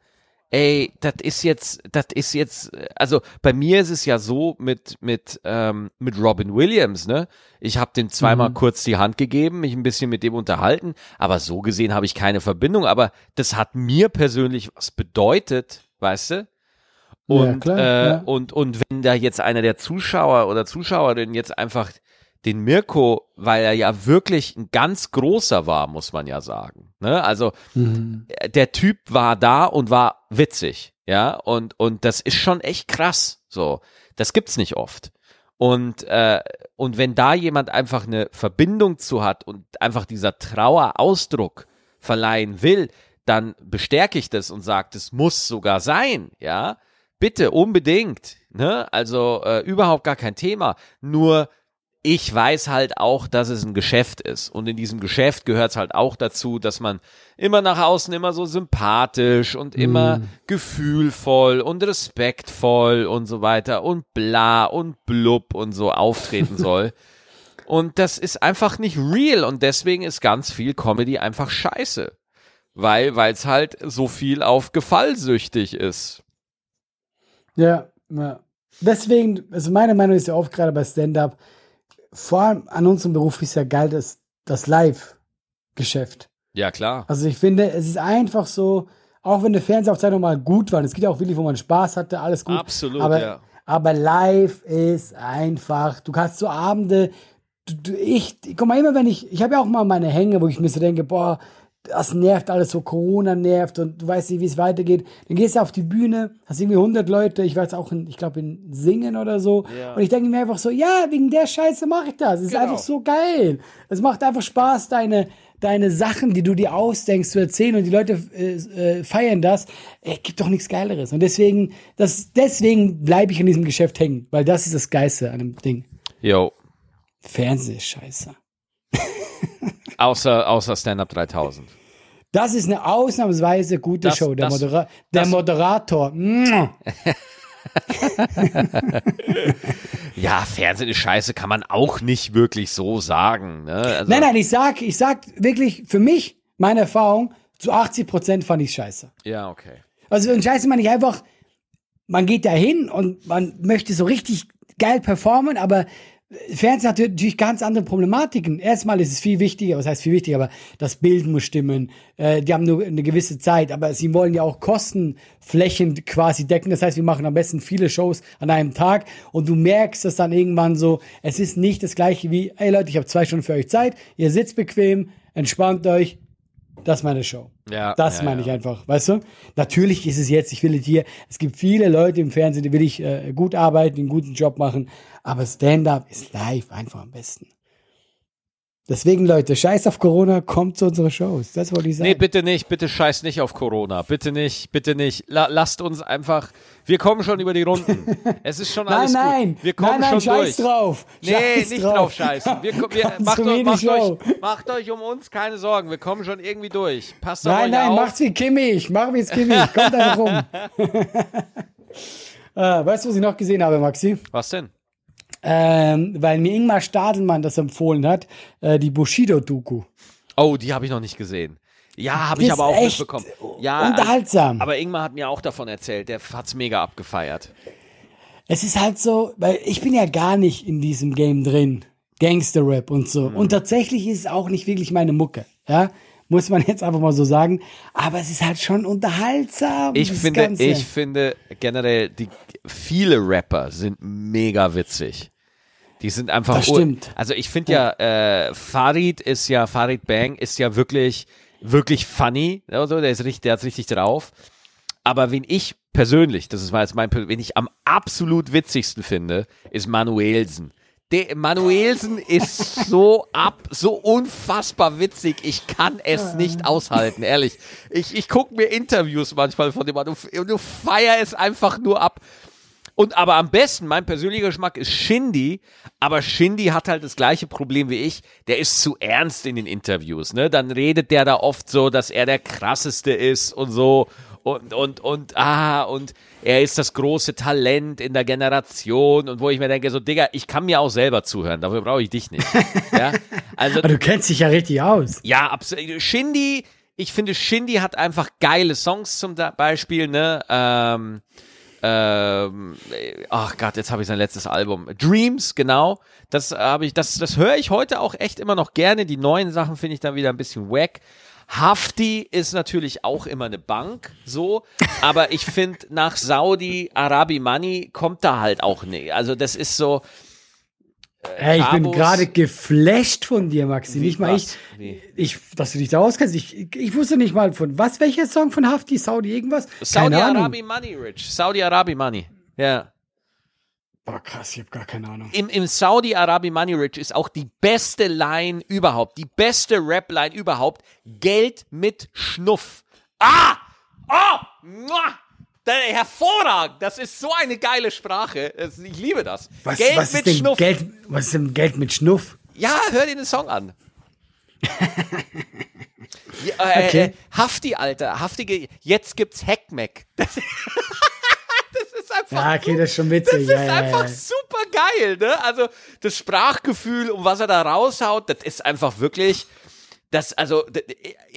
[SPEAKER 1] Ey, das ist jetzt, das ist jetzt, also bei mir ist es ja so mit mit ähm, mit Robin Williams, ne? Ich habe dem zweimal kurz die Hand gegeben, mich ein bisschen mit dem unterhalten, aber so gesehen habe ich keine Verbindung. Aber das hat mir persönlich was bedeutet, weißt du? Und,
[SPEAKER 2] klar,
[SPEAKER 1] äh,
[SPEAKER 2] ja.
[SPEAKER 1] und, und wenn da jetzt einer der Zuschauer oder Zuschauerinnen jetzt einfach den Mirko, weil er ja wirklich ein ganz großer war, muss man ja sagen. Ne? Also äh, der Typ war da und war witzig, ja, und, und das ist schon echt krass. So, das gibt's nicht oft. Und, äh, und wenn da jemand einfach eine Verbindung zu hat und einfach dieser Trauerausdruck verleihen will, dann bestärke ich das und sage, das muss sogar sein, ja. Bitte, unbedingt. Ne? Also äh, überhaupt gar kein Thema. Nur ich weiß halt auch, dass es ein Geschäft ist. Und in diesem Geschäft gehört es halt auch dazu, dass man immer nach außen immer so sympathisch und immer mm. gefühlvoll und respektvoll und so weiter und bla und blub und so auftreten [laughs] soll. und das ist einfach nicht real und deswegen ist ganz viel Comedy einfach scheiße. Weil, weil es halt so viel auf Gefallsüchtig ist.
[SPEAKER 2] Ja, ja. Deswegen, also meine Meinung ist ja oft gerade bei Stand-Up, vor allem an unserem Beruf ist ja geil das, das Live-Geschäft.
[SPEAKER 1] Ja, klar.
[SPEAKER 2] Also ich finde, es ist einfach so, auch wenn der Fernsehaufzeichnung mal gut war, es geht ja auch wirklich, wo man Spaß hatte, alles gut.
[SPEAKER 1] Absolut,
[SPEAKER 2] aber,
[SPEAKER 1] ja.
[SPEAKER 2] Aber live ist einfach, du kannst so Abende, du, du, ich, guck mal, immer wenn ich, ich habe ja auch mal meine Hänge, wo ich mir so denke, boah, das nervt alles so, Corona nervt und du weißt nicht, wie es weitergeht. Dann gehst du auf die Bühne, hast irgendwie 100 Leute, ich war jetzt auch, in, ich glaube, in Singen oder so. Ja. Und ich denke mir einfach so, ja, wegen der Scheiße mache ich das. Es ist genau. einfach so geil. Es macht einfach Spaß, deine, deine Sachen, die du dir ausdenkst, zu erzählen und die Leute äh, äh, feiern das. Ey, gibt doch nichts Geileres. Und deswegen, das, deswegen bleibe ich in diesem Geschäft hängen, weil das ist das Geiste an dem Ding.
[SPEAKER 1] Jo.
[SPEAKER 2] Fernseh ist scheiße. [laughs]
[SPEAKER 1] Außer, außer Stand-Up 3000.
[SPEAKER 2] Das ist eine ausnahmsweise gute das, Show. Der, das, Modera der Moderator. [laughs]
[SPEAKER 1] ja, Fernsehen ist scheiße, kann man auch nicht wirklich so sagen. Ne? Also
[SPEAKER 2] nein, nein, ich sag, ich sag wirklich, für mich, meine Erfahrung, zu 80 Prozent fand ich scheiße.
[SPEAKER 1] Ja, okay.
[SPEAKER 2] Also, und scheiße meine ich einfach, man geht da hin und man möchte so richtig geil performen, aber Fernsehen hat natürlich ganz andere Problematiken. Erstmal ist es viel wichtiger, was heißt viel wichtiger, aber das Bild muss stimmen. Äh, die haben nur eine gewisse Zeit, aber sie wollen ja auch Kostenflächen quasi decken. Das heißt, wir machen am besten viele Shows an einem Tag und du merkst es dann irgendwann so, es ist nicht das gleiche wie, ey Leute, ich habe zwei Stunden für euch Zeit, ihr sitzt bequem, entspannt euch, das ist meine Show.
[SPEAKER 1] Ja,
[SPEAKER 2] das
[SPEAKER 1] ja,
[SPEAKER 2] meine ich einfach, weißt du? Natürlich ist es jetzt, ich will es hier, es gibt viele Leute im Fernsehen, die will ich äh, gut arbeiten, einen guten Job machen, aber Stand-up ist live einfach am besten. Deswegen, Leute, scheiß auf Corona, kommt zu unseren Shows. Das wollte ich sagen.
[SPEAKER 1] Nee, bitte nicht, bitte scheiß nicht auf Corona. Bitte nicht, bitte nicht. La lasst uns einfach, wir kommen schon über die Runden. [laughs] Es ist schon alles
[SPEAKER 2] nein, nein,
[SPEAKER 1] gut. Wir kommen
[SPEAKER 2] nein, nein,
[SPEAKER 1] schon
[SPEAKER 2] scheiß
[SPEAKER 1] durch.
[SPEAKER 2] drauf.
[SPEAKER 1] Nee,
[SPEAKER 2] scheiß
[SPEAKER 1] nicht
[SPEAKER 2] drauf.
[SPEAKER 1] drauf scheißen. Wir, wir, [laughs] macht, euch, macht, euch, macht, euch, um uns keine Sorgen. Wir kommen schon irgendwie durch. Passt auf
[SPEAKER 2] Nein, nein,
[SPEAKER 1] auf.
[SPEAKER 2] macht's wie Kimmich. Mach wie Kimmich. Kommt einfach rum. [laughs] äh, weißt du, was ich noch gesehen habe, Maxi?
[SPEAKER 1] Was denn?
[SPEAKER 2] Ähm, weil mir Ingmar Stadelmann das empfohlen hat, äh, die Bushido-Doku.
[SPEAKER 1] Oh, die habe ich noch nicht gesehen. Ja, habe ich aber auch mitbekommen. Ja,
[SPEAKER 2] unterhaltsam.
[SPEAKER 1] aber Ingmar hat mir auch davon erzählt, der hat's mega abgefeiert.
[SPEAKER 2] Es ist halt so, weil ich bin ja gar nicht in diesem Game drin. Gangster-Rap und so. Mhm. Und tatsächlich ist es auch nicht wirklich meine Mucke. Ja, muss man [laughs] jetzt einfach mal so sagen. Aber es ist halt schon unterhaltsam.
[SPEAKER 1] Ich finde, Ganze. ich finde generell, die, viele Rapper sind mega witzig. Die sind einfach.
[SPEAKER 2] Das stimmt.
[SPEAKER 1] Also ich finde ja, äh, Farid ist ja, Farid Bang ist ja wirklich, wirklich funny. Also der ist richtig, der hat's richtig drauf. Aber wen ich persönlich, das ist mal jetzt mein, wen ich am absolut witzigsten finde, ist Manuelsen. Der Manuelsen ist so ab, so unfassbar witzig. Ich kann es nicht aushalten, ehrlich. Ich, ich gucke mir Interviews manchmal von dem an und du feier es einfach nur ab. Und aber am besten, mein persönlicher Geschmack ist Shindy, aber Shindy hat halt das gleiche Problem wie ich. Der ist zu ernst in den Interviews, ne? Dann redet der da oft so, dass er der krasseste ist und so und, und, und, ah, und er ist das große Talent in der Generation und wo ich mir denke, so, Digga, ich kann mir auch selber zuhören, dafür brauche ich dich nicht. [laughs] ja?
[SPEAKER 2] also, Aber du kennst dich ja richtig aus.
[SPEAKER 1] Ja, absolut. Shindy, ich finde, Shindy hat einfach geile Songs zum Beispiel, ne, ähm, ähm, ach Gott, jetzt habe ich sein letztes Album. Dreams, genau. Das habe ich, das, das höre ich heute auch echt immer noch gerne. Die neuen Sachen finde ich dann wieder ein bisschen wack. Hafti ist natürlich auch immer eine Bank, so, aber ich finde, nach Saudi Arabi Money kommt da halt auch nicht. Also das ist so.
[SPEAKER 2] Äh, hey, ich bin gerade geflasht von dir, Maxi. Wie, nicht mal ich, ich, dass du dich da auskennst. Ich, ich wusste nicht mal von was, welcher Song von Hafti, Saudi irgendwas?
[SPEAKER 1] Saudi Arabi Money, Rich. Saudi Arabi Money. Ja.
[SPEAKER 2] Boah, krass, ich habe gar keine Ahnung.
[SPEAKER 1] Im, im Saudi-Arabi Money Rich ist auch die beste Line überhaupt, die beste Rap-Line überhaupt. Geld mit Schnuff. Ah! Oh! Muah! Hervorragend! Das ist so eine geile Sprache. Ich liebe das.
[SPEAKER 2] Was,
[SPEAKER 1] Geld
[SPEAKER 2] was
[SPEAKER 1] mit
[SPEAKER 2] ist denn
[SPEAKER 1] Schnuff.
[SPEAKER 2] Geld, was ist denn Geld mit Schnuff?
[SPEAKER 1] Ja, hör dir den Song an. [laughs] ja, äh,
[SPEAKER 2] Okay.
[SPEAKER 1] äh, Hafti, Alter. Haftige. Jetzt gibt's Hackmack. Das, [laughs] das ist einfach.
[SPEAKER 2] Ja, okay, das ist schon
[SPEAKER 1] Das
[SPEAKER 2] witzig.
[SPEAKER 1] ist
[SPEAKER 2] ja, ja,
[SPEAKER 1] einfach
[SPEAKER 2] ja.
[SPEAKER 1] super geil, ne? Also das Sprachgefühl und was er da raushaut, das ist einfach wirklich. Das, also,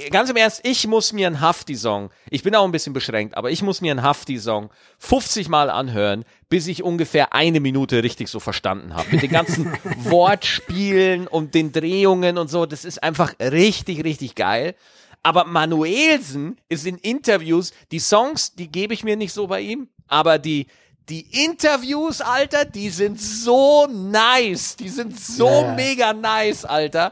[SPEAKER 1] ganz im Ernst, ich muss mir einen Hafti-Song, ich bin auch ein bisschen beschränkt, aber ich muss mir einen Hafti-Song 50 Mal anhören, bis ich ungefähr eine Minute richtig so verstanden habe. Mit den ganzen [laughs] Wortspielen und den Drehungen und so, das ist einfach richtig, richtig geil. Aber Manuelsen ist in Interviews, die Songs, die gebe ich mir nicht so bei ihm, aber die, die Interviews, Alter, die sind so nice. Die sind so
[SPEAKER 2] ja.
[SPEAKER 1] mega nice, Alter.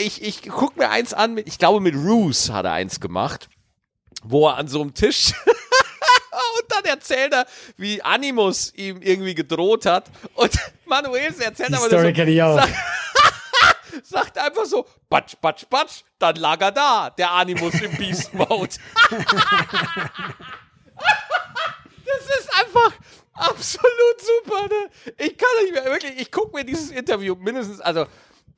[SPEAKER 1] Ich, ich guck mir eins an, mit, ich glaube mit Roos hat er eins gemacht, wo er an so einem Tisch [laughs] und dann erzählt er, wie Animus ihm irgendwie gedroht hat und [laughs] Manuelsen erzählt
[SPEAKER 2] Die
[SPEAKER 1] aber
[SPEAKER 2] Story
[SPEAKER 1] so,
[SPEAKER 2] kenne ich auch.
[SPEAKER 1] sagt, [laughs] sagt einfach so, batsch, batsch, batsch, dann lag er da, der Animus im Beast Mode. das ist einfach absolut super, ne? Ich kann nicht mehr, wirklich, ich gucke mir dieses Interview mindestens, also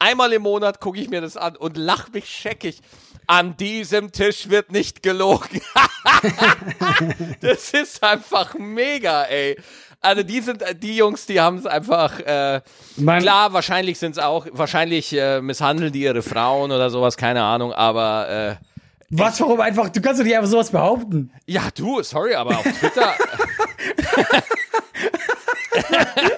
[SPEAKER 1] einmal im Monat gucke ich mir das an und lach mich scheckig. An diesem Tisch wird nicht gelogen. [laughs] das ist einfach mega, ey. Also die sind, die Jungs, die haben es einfach, äh,
[SPEAKER 2] Man-
[SPEAKER 1] klar, wahrscheinlich sind es auch, wahrscheinlich äh, misshandeln die ihre Frauen oder sowas, keine Ahnung, aber äh,
[SPEAKER 2] Was, warum einfach? Du kannst doch nicht einfach sowas behaupten.
[SPEAKER 1] ja, du, sorry, aber auf Twitter, [laughs] [laughs]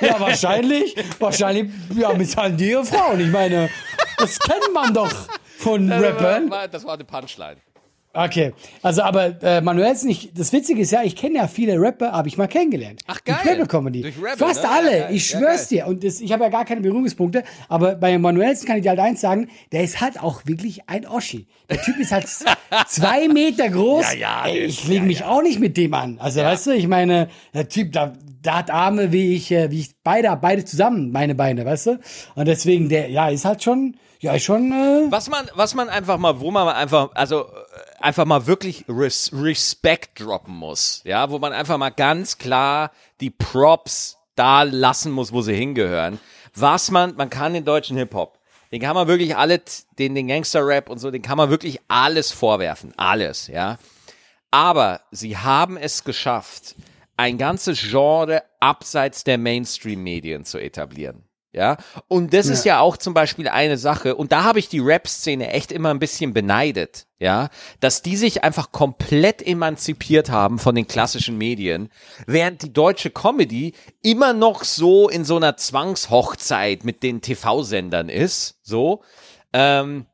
[SPEAKER 2] Ja, wahrscheinlich. wahrscheinlich, ja, misshandeln die ihre Frauen. Ich meine, das kennt man doch von Rappern.
[SPEAKER 1] das war eine Punchline.
[SPEAKER 2] Okay, also aber äh, Manuelsen, ich, das Witzige ist ja, ich kenne ja viele Rapper, habe ich mal kennengelernt.
[SPEAKER 1] Ach, geil.
[SPEAKER 2] Durch Rebel Comedy.
[SPEAKER 1] Durch Rebel,
[SPEAKER 2] Fast
[SPEAKER 1] ne?
[SPEAKER 2] alle,
[SPEAKER 1] Ja,
[SPEAKER 2] ich
[SPEAKER 1] Ja,
[SPEAKER 2] schwör's
[SPEAKER 1] geil.
[SPEAKER 2] dir. Und das, ich habe ja gar keine Berührungspunkte, aber bei Manuelsen kann ich dir halt eins sagen, der ist halt auch wirklich ein Oschi. Der Typ ist halt [laughs] zwei Meter groß.
[SPEAKER 1] Ja, ja,
[SPEAKER 2] Ey, ich
[SPEAKER 1] ist-
[SPEAKER 2] lege
[SPEAKER 1] ja,
[SPEAKER 2] mich
[SPEAKER 1] ja.
[SPEAKER 2] auch nicht mit dem an. Also weißt du, ich meine, der Typ, da, der hat Arme wie ich, äh, wie ich beide, beide zusammen, meine Beine, weißt du? Und deswegen, der, ja, ist halt schon, ja, ist schon, äh,
[SPEAKER 1] Was man, was man einfach mal, wo man einfach, also einfach mal wirklich res Respekt droppen muss, ja, wo man einfach mal ganz klar die Props da lassen muss, wo sie hingehören. Was man, man kann den deutschen Hip Hop, den kann man wirklich alle, den, den Gangster Rap und so, den kann man wirklich alles vorwerfen, alles, ja. Aber sie haben es geschafft, ein ganzes Genre abseits der Mainstream-Medien zu etablieren. Ja, und das ist ja. auch zum Beispiel eine Sache, und da habe ich die Rap-Szene echt immer ein bisschen beneidet, ja, dass die sich einfach komplett emanzipiert haben von den klassischen Medien, während die deutsche Comedy immer noch so in so einer Zwangshochzeit mit den TV-Sendern ist, so, ähm,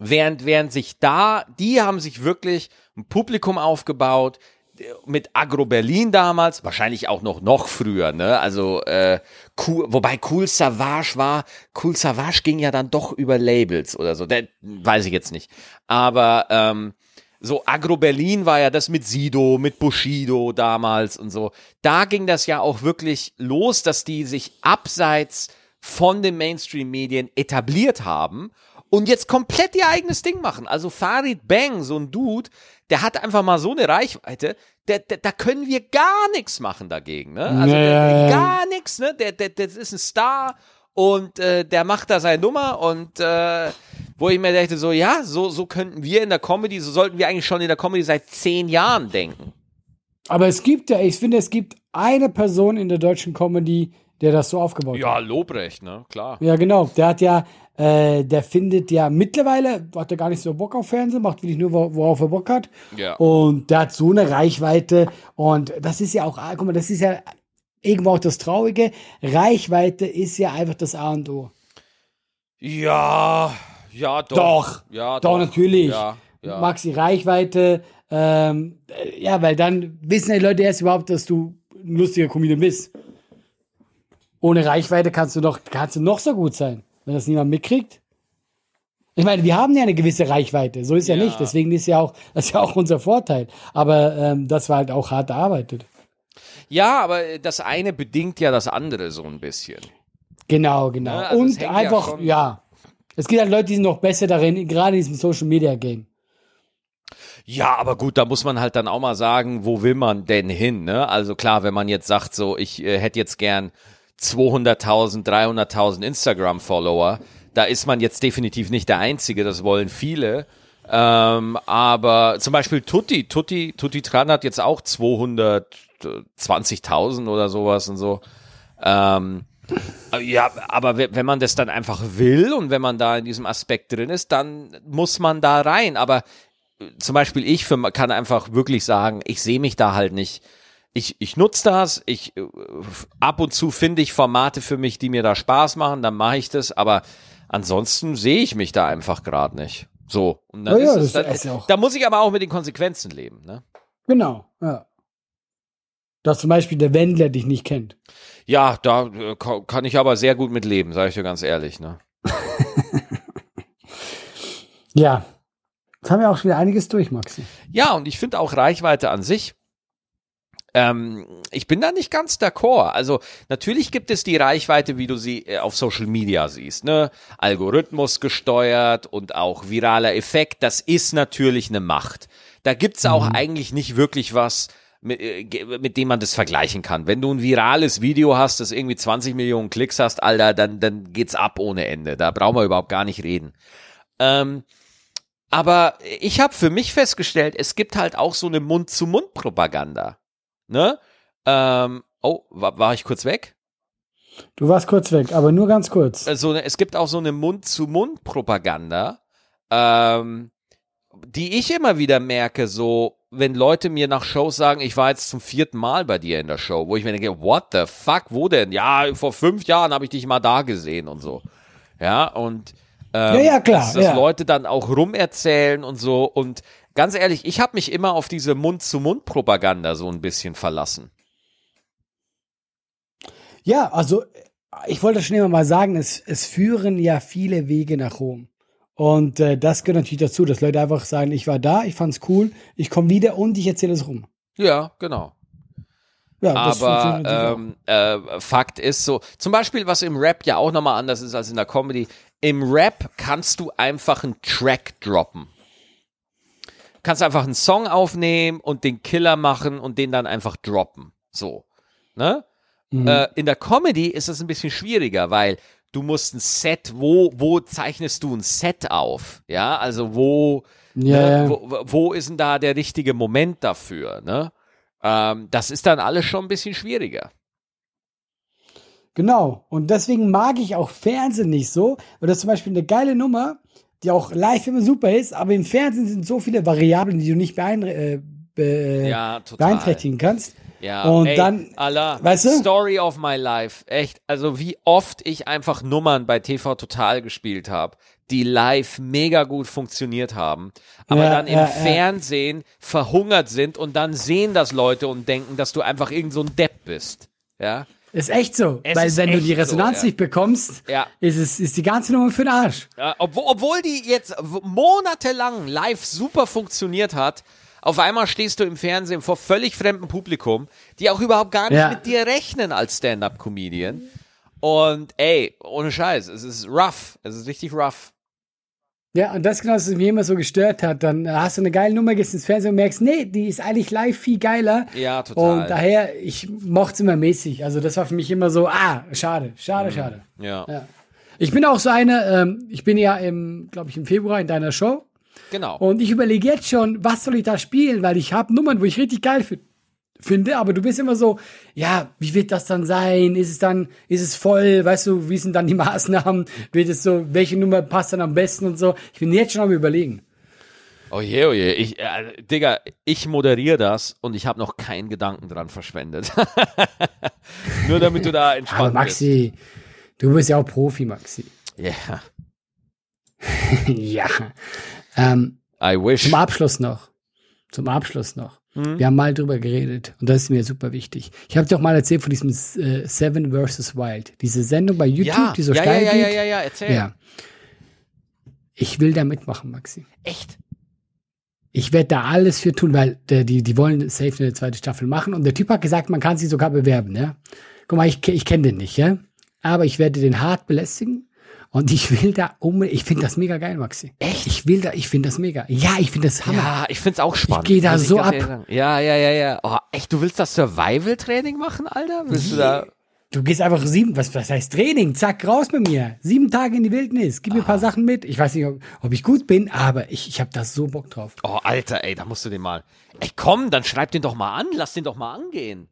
[SPEAKER 1] während, während sich da, die haben sich wirklich ein Publikum aufgebaut, mit Agro Berlin damals, wahrscheinlich auch noch noch früher, ne? Also äh, cool, wobei Cool Savage war, Cool Savage ging ja dann doch über Labels oder so, der, weiß ich jetzt nicht. Aber ähm, so Agro Berlin war ja das mit Sido, mit Bushido damals und so. Da ging das ja auch wirklich los, dass die sich abseits von den Mainstream-Medien etabliert haben und jetzt komplett ihr eigenes Ding machen. Also Farid Bang, so ein Dude, der hat einfach mal so eine Reichweite, der, der, da können wir gar nichts machen dagegen. Ne? Also
[SPEAKER 2] Ja,
[SPEAKER 1] der,
[SPEAKER 2] ja, ja.
[SPEAKER 1] gar nichts, ne? Der, der, der ist ein Star und äh, der macht da seine Nummer und äh, wo ich mir dachte, so ja, so, so könnten wir in der Comedy, so sollten wir eigentlich schon in der Comedy seit zehn Jahren denken.
[SPEAKER 2] aber es gibt ja, ich finde, es gibt eine Person in der deutschen Comedy, der das so aufgebaut hat.
[SPEAKER 1] Ja, Lobrecht, ne? Klar.
[SPEAKER 2] Ja, genau. Der hat ja, äh, der findet ja mittlerweile, hat er gar nicht so Bock auf Fernsehen, macht wirklich nur, wo- worauf er Bock hat.
[SPEAKER 1] Ja.
[SPEAKER 2] Und der hat so eine Reichweite. Und das ist ja auch, ah, guck mal, das ist ja irgendwo auch das Traurige. Reichweite ist ja einfach das A und O.
[SPEAKER 1] Ja, ja, doch.
[SPEAKER 2] Doch.
[SPEAKER 1] Ja,
[SPEAKER 2] Doch, natürlich.
[SPEAKER 1] Ja, ja.
[SPEAKER 2] Maxi Reichweite, ähm, äh, ja, weil dann wissen die Leute erst überhaupt, dass du ein lustiger Comedian bist. Ohne Reichweite kannst du doch, kannst du noch so gut sein, wenn das niemand mitkriegt. Ich meine, wir haben ja eine gewisse Reichweite, so ist ja,
[SPEAKER 1] Ja.
[SPEAKER 2] nicht. Deswegen ist ja auch, [laughs] das ist ja auch unser Vorteil. Aber ähm, das war halt auch hart erarbeitet.
[SPEAKER 1] Ja, aber das eine bedingt ja das andere so ein bisschen.
[SPEAKER 2] Genau, genau.
[SPEAKER 1] Ja, also es
[SPEAKER 2] Und
[SPEAKER 1] ja
[SPEAKER 2] einfach,
[SPEAKER 1] schon-
[SPEAKER 2] ja, Es gibt halt Leute, die sind noch besser darin, gerade in diesem Social Media Game.
[SPEAKER 1] Ja, aber gut, da muss man halt dann auch mal sagen, wo will man denn hin, ne? Also klar, wenn man jetzt sagt, so, ich äh, hätte jetzt gern 200.000, 300.000 Instagram-Follower, da ist man jetzt definitiv nicht der Einzige, das wollen viele. Ähm, aber zum Beispiel Tutti, Tutti, Tutti Tran hat jetzt auch 220.000 oder sowas und so. Ähm, ja, aber we- wenn man das dann einfach will und wenn man da in diesem Aspekt drin ist, dann muss man da rein. Aber zum Beispiel ich für, kann einfach wirklich sagen, ich sehe mich da halt nicht. Ich, ich nutze das, ich äh, ab und zu finde ich Formate für mich, die mir da Spaß machen, dann mache ich das, aber ansonsten sehe ich mich da einfach gerade nicht. So. Und dann
[SPEAKER 2] Ja,
[SPEAKER 1] ist es, dann,
[SPEAKER 2] ist ja auch-
[SPEAKER 1] da muss ich aber auch mit den Konsequenzen leben, ne?
[SPEAKER 2] Genau, ja. Dass zum Beispiel der Wendler dich nicht kennt.
[SPEAKER 1] Ja, da äh, ka- kann ich aber sehr gut mit leben, sage ich dir ganz ehrlich, ne? [laughs]
[SPEAKER 2] Ja. Jetzt haben wir auch schon wieder einiges durch, Maxi.
[SPEAKER 1] Ja, und ich finde auch Reichweite an sich. Ähm, ich bin da nicht ganz d'accord. Also natürlich gibt es die Reichweite, wie du sie äh, auf Social Media siehst, ne? Algorithmus gesteuert und auch viraler Effekt. Das ist natürlich eine Macht. Da gibt's auch eigentlich nicht wirklich was, mit, äh, mit dem man das vergleichen kann. Wenn du ein virales Video hast, das irgendwie 20 Millionen Klicks hast, Alter, dann, dann geht's ab ohne Ende. Da brauchen wir überhaupt gar nicht reden. Ähm, aber ich habe für mich festgestellt, es gibt halt auch so eine Mund-zu-Mund-Propaganda. Ne? Ähm, oh, war, war ich kurz weg?
[SPEAKER 2] Du warst kurz weg, aber nur ganz kurz.
[SPEAKER 1] Also, es gibt auch so eine Mund-zu-Mund-Propaganda, ähm, die ich immer wieder merke, so, wenn Leute mir nach Shows sagen, ich war jetzt zum vierten Mal bei dir in der Show, wo ich mir denke, what the fuck, wo denn? Ja, vor fünf Jahren habe ich dich mal da gesehen und so. Ja, und ähm,
[SPEAKER 2] Ja, ja, klar,
[SPEAKER 1] dass, dass
[SPEAKER 2] ja.
[SPEAKER 1] Leute dann auch rumerzählen und so. Und ganz ehrlich, ich habe mich immer auf diese Mund-zu-Mund-Propaganda so ein bisschen verlassen.
[SPEAKER 2] Ja, also ich wollte schon immer mal sagen, es, es führen ja viele Wege nach Rom. Und äh, das gehört natürlich dazu, dass Leute einfach sagen, ich war da, ich fand's cool, ich komme wieder und ich erzähle es rum.
[SPEAKER 1] Ja, genau.
[SPEAKER 2] Ja, das
[SPEAKER 1] Aber ähm, äh, Fakt ist so, zum Beispiel, was im Rap ja auch nochmal anders ist als in der Comedy, im Rap kannst du einfach einen Track droppen. Kannst einfach einen Song aufnehmen und den Killer machen und den dann einfach droppen. So. Ne?
[SPEAKER 2] Mhm.
[SPEAKER 1] Äh, in der Comedy ist es ein bisschen schwieriger, weil du musst ein Set, wo, wo zeichnest du ein Set auf? Ja, also wo,
[SPEAKER 2] Ja,
[SPEAKER 1] ne, wo, wo ist denn da der richtige Moment dafür? Ne? Ähm, das ist dann alles schon ein bisschen schwieriger.
[SPEAKER 2] Genau. Und deswegen mag ich auch Fernsehen nicht so. Weil das ist zum Beispiel eine geile Nummer, die auch live immer super ist, aber im Fernsehen sind so viele Variablen, die du nicht beein äh, be
[SPEAKER 1] Ja, total.
[SPEAKER 2] beeinträchtigen kannst.
[SPEAKER 1] Ja,
[SPEAKER 2] Und
[SPEAKER 1] ey,
[SPEAKER 2] dann-
[SPEAKER 1] Allah,
[SPEAKER 2] weißt du?
[SPEAKER 1] Story of my life. Echt, also wie oft ich einfach Nummern bei TV Total gespielt habe, die live mega gut funktioniert haben, aber
[SPEAKER 2] Ja,
[SPEAKER 1] dann im
[SPEAKER 2] ja, ja.
[SPEAKER 1] Fernsehen verhungert sind und dann sehen das Leute und denken, dass du einfach irgend so ein Depp bist. Ja,
[SPEAKER 2] Ist echt so.
[SPEAKER 1] Es
[SPEAKER 2] weil wenn du die Resonanz
[SPEAKER 1] so, ja.
[SPEAKER 2] nicht bekommst,
[SPEAKER 1] Ja.
[SPEAKER 2] ist, es, ist die ganze Nummer für den Arsch.
[SPEAKER 1] Ja, obwohl, obwohl die jetzt monatelang live super funktioniert hat, auf einmal stehst du im Fernsehen vor völlig fremdem Publikum, die auch überhaupt gar nicht mit dir rechnen als Stand-up-Comedian. Und ey, ohne Scheiß, es ist rough. Es ist richtig rough.
[SPEAKER 2] Ja, und das genau, was mich immer so gestört hat. Dann hast du eine geile Nummer, gehst ins Fernsehen und merkst, nee, die ist eigentlich live viel geiler.
[SPEAKER 1] Ja, total.
[SPEAKER 2] Und daher, ich mochte es immer mäßig. Also das war für mich immer so, ah, schade, schade, schade.
[SPEAKER 1] Ja,
[SPEAKER 2] Ja. Ich bin auch so eine, ähm, ich bin ja im, glaube ich, im Februar in deiner Show.
[SPEAKER 1] genau.
[SPEAKER 2] Und ich überlege jetzt schon, was soll ich da spielen, weil ich habe Nummern, wo ich richtig geil fi- finde, aber du bist immer so, ja, wie wird das dann sein? Ist es dann, ist es voll? Weißt du, wie sind dann die [laughs] Maßnahmen? Wird es so, welche Nummer passt dann am besten und so? Ich bin jetzt schon am überlegen.
[SPEAKER 1] Oh je, oh je. Ich, äh, Digga, ich moderiere das und ich habe noch keinen Gedanken dran verschwendet. [laughs] Nur damit du da [laughs]
[SPEAKER 2] Aber
[SPEAKER 1] entspannt
[SPEAKER 2] Maxi, du bist ja auch Profi, Maxi.
[SPEAKER 1] bist. Ja,
[SPEAKER 2] ja. Ähm,
[SPEAKER 1] I wish.
[SPEAKER 2] zum Abschluss noch. Zum Abschluss noch. Wir haben mal drüber geredet und das ist mir super wichtig. Ich habe dir auch mal erzählt von diesem äh, Seven vs. Wild. Diese Sendung bei YouTube,
[SPEAKER 1] Ja,
[SPEAKER 2] die so
[SPEAKER 1] ja,
[SPEAKER 2] steil
[SPEAKER 1] ja, ja,
[SPEAKER 2] geht.
[SPEAKER 1] ja, ja, erzähl.
[SPEAKER 2] Ja. Ich will da mitmachen, Maxi.
[SPEAKER 1] Echt?
[SPEAKER 2] Ich werde da alles für tun, weil der, die, die wollen safe eine zweite Staffel machen und der Typ hat gesagt, man kann sie sogar bewerben, ja. Guck mal, ich, ich kenne den nicht, ja. Aber ich werde den hart belästigen und ich will da um, ich finde das mega geil, Maxi.
[SPEAKER 1] Echt?
[SPEAKER 2] Ich will da, ich finde das mega. Ja, ich finde das Hammer.
[SPEAKER 1] Ja, ich find's auch spannend.
[SPEAKER 2] geh da
[SPEAKER 1] muss
[SPEAKER 2] so ab.
[SPEAKER 1] Ja, ja, ja, ja. Oh, echt, du willst das Survival-Training machen, Alter? Willst du da?
[SPEAKER 2] Du gehst einfach sieben, was, was heißt Training? Zack, raus mit mir. Sieben Tage in die Wildnis. Gib mir ein
[SPEAKER 1] Ah.
[SPEAKER 2] paar Sachen mit. Ich weiß nicht, ob, ob ich gut bin, aber ich, ich habe da so Bock drauf.
[SPEAKER 1] Oh, Alter, ey, da musst du den mal. Ey, komm, dann schreib den doch mal an, lass den doch mal angehen.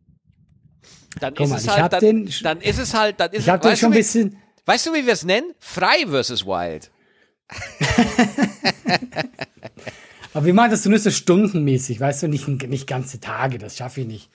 [SPEAKER 1] Dann
[SPEAKER 2] Guck
[SPEAKER 1] ist
[SPEAKER 2] mal,
[SPEAKER 1] es
[SPEAKER 2] ich
[SPEAKER 1] halt,
[SPEAKER 2] hab
[SPEAKER 1] dann,
[SPEAKER 2] den-
[SPEAKER 1] dann ist es halt, dann ist
[SPEAKER 2] Ich habe
[SPEAKER 1] es,
[SPEAKER 2] den schon ein bisschen.
[SPEAKER 1] Weißt du, wie wir es nennen? Frei versus Wild. [laughs]
[SPEAKER 2] Aber wir machen das so stundenmäßig, weißt du, nicht, nicht ganze Tage, das schaffe ich nicht.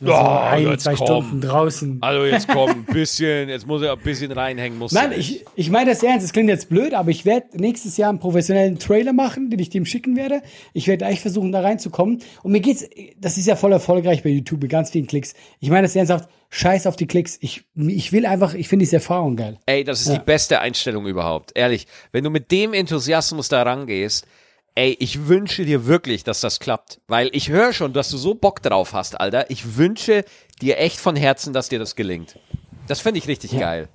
[SPEAKER 2] So
[SPEAKER 1] Ja,
[SPEAKER 2] ein,
[SPEAKER 1] jetzt
[SPEAKER 2] zwei
[SPEAKER 1] komm.
[SPEAKER 2] Stunden draußen.
[SPEAKER 1] Also jetzt komm, ein [laughs] bisschen, jetzt muss er ein bisschen reinhängen. Muss
[SPEAKER 2] Nein, ich, ich meine das ernst, es klingt jetzt blöd, aber ich werde nächstes Jahr einen professionellen Trailer machen, den ich dem schicken werde. Ich werde echt versuchen, da reinzukommen. Und mir geht's, das ist ja voll erfolgreich bei YouTube, mit ganz vielen Klicks. Ich meine das ernsthaft, scheiß auf die Klicks. Ich, ich will einfach, ich finde diese Erfahrung geil.
[SPEAKER 1] Ey, das ist die beste Einstellung überhaupt. Ehrlich, wenn du mit dem Enthusiasmus da rangehst, ey, ich wünsche dir wirklich, dass das klappt. Weil ich höre schon, dass du so Bock drauf hast, Alter. Ich wünsche dir echt von Herzen, dass dir das gelingt. Das finde ich richtig geil.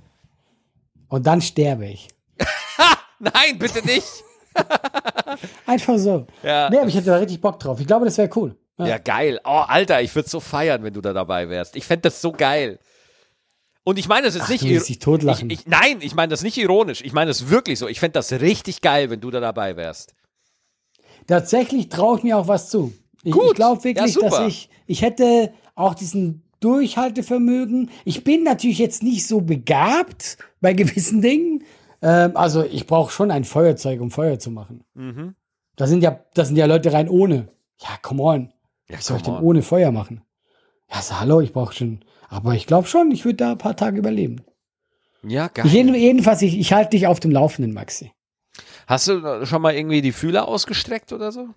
[SPEAKER 2] Und dann sterbe ich. [laughs]
[SPEAKER 1] Nein, bitte nicht. [laughs]
[SPEAKER 2] Einfach so.
[SPEAKER 1] Ja.
[SPEAKER 2] Nee, aber ich hätte da richtig Bock drauf. Ich glaube, das wäre cool. Ja.
[SPEAKER 1] Ja, geil. Oh, Alter, ich würde so feiern, wenn du da dabei wärst. Ich fände das so geil. Und ich meine das ist
[SPEAKER 2] Ach,
[SPEAKER 1] nicht
[SPEAKER 2] du willst dich totlachen.
[SPEAKER 1] Ich, ich, nein, ich meine das nicht ironisch. Ich meine das wirklich so. Ich fände das richtig geil, wenn du da dabei wärst.
[SPEAKER 2] Tatsächlich traue ich mir auch was zu. Ich,
[SPEAKER 1] Gut.
[SPEAKER 2] ich glaube wirklich,
[SPEAKER 1] Ja,
[SPEAKER 2] dass ich, ich hätte auch diesen Durchhaltevermögen. Ich bin natürlich jetzt nicht so begabt bei [laughs] gewissen Dingen. Ähm, also ich brauche schon ein Feuerzeug, um Feuer zu machen.
[SPEAKER 1] Mhm.
[SPEAKER 2] Da sind ja, da sind ja Leute rein ohne. Ja, come on.
[SPEAKER 1] Ja,
[SPEAKER 2] Was soll ich denn
[SPEAKER 1] on.
[SPEAKER 2] ohne Feuer machen? Ja, so, hallo, ich brauche schon. Aber ich glaube schon, ich würde da ein paar Tage überleben.
[SPEAKER 1] Ja, geil.
[SPEAKER 2] Ich, jeden- jedenfalls, ich, ich halte dich auf dem Laufenden, Maxi.
[SPEAKER 1] Hast du schon mal irgendwie die Fühler ausgestreckt oder so?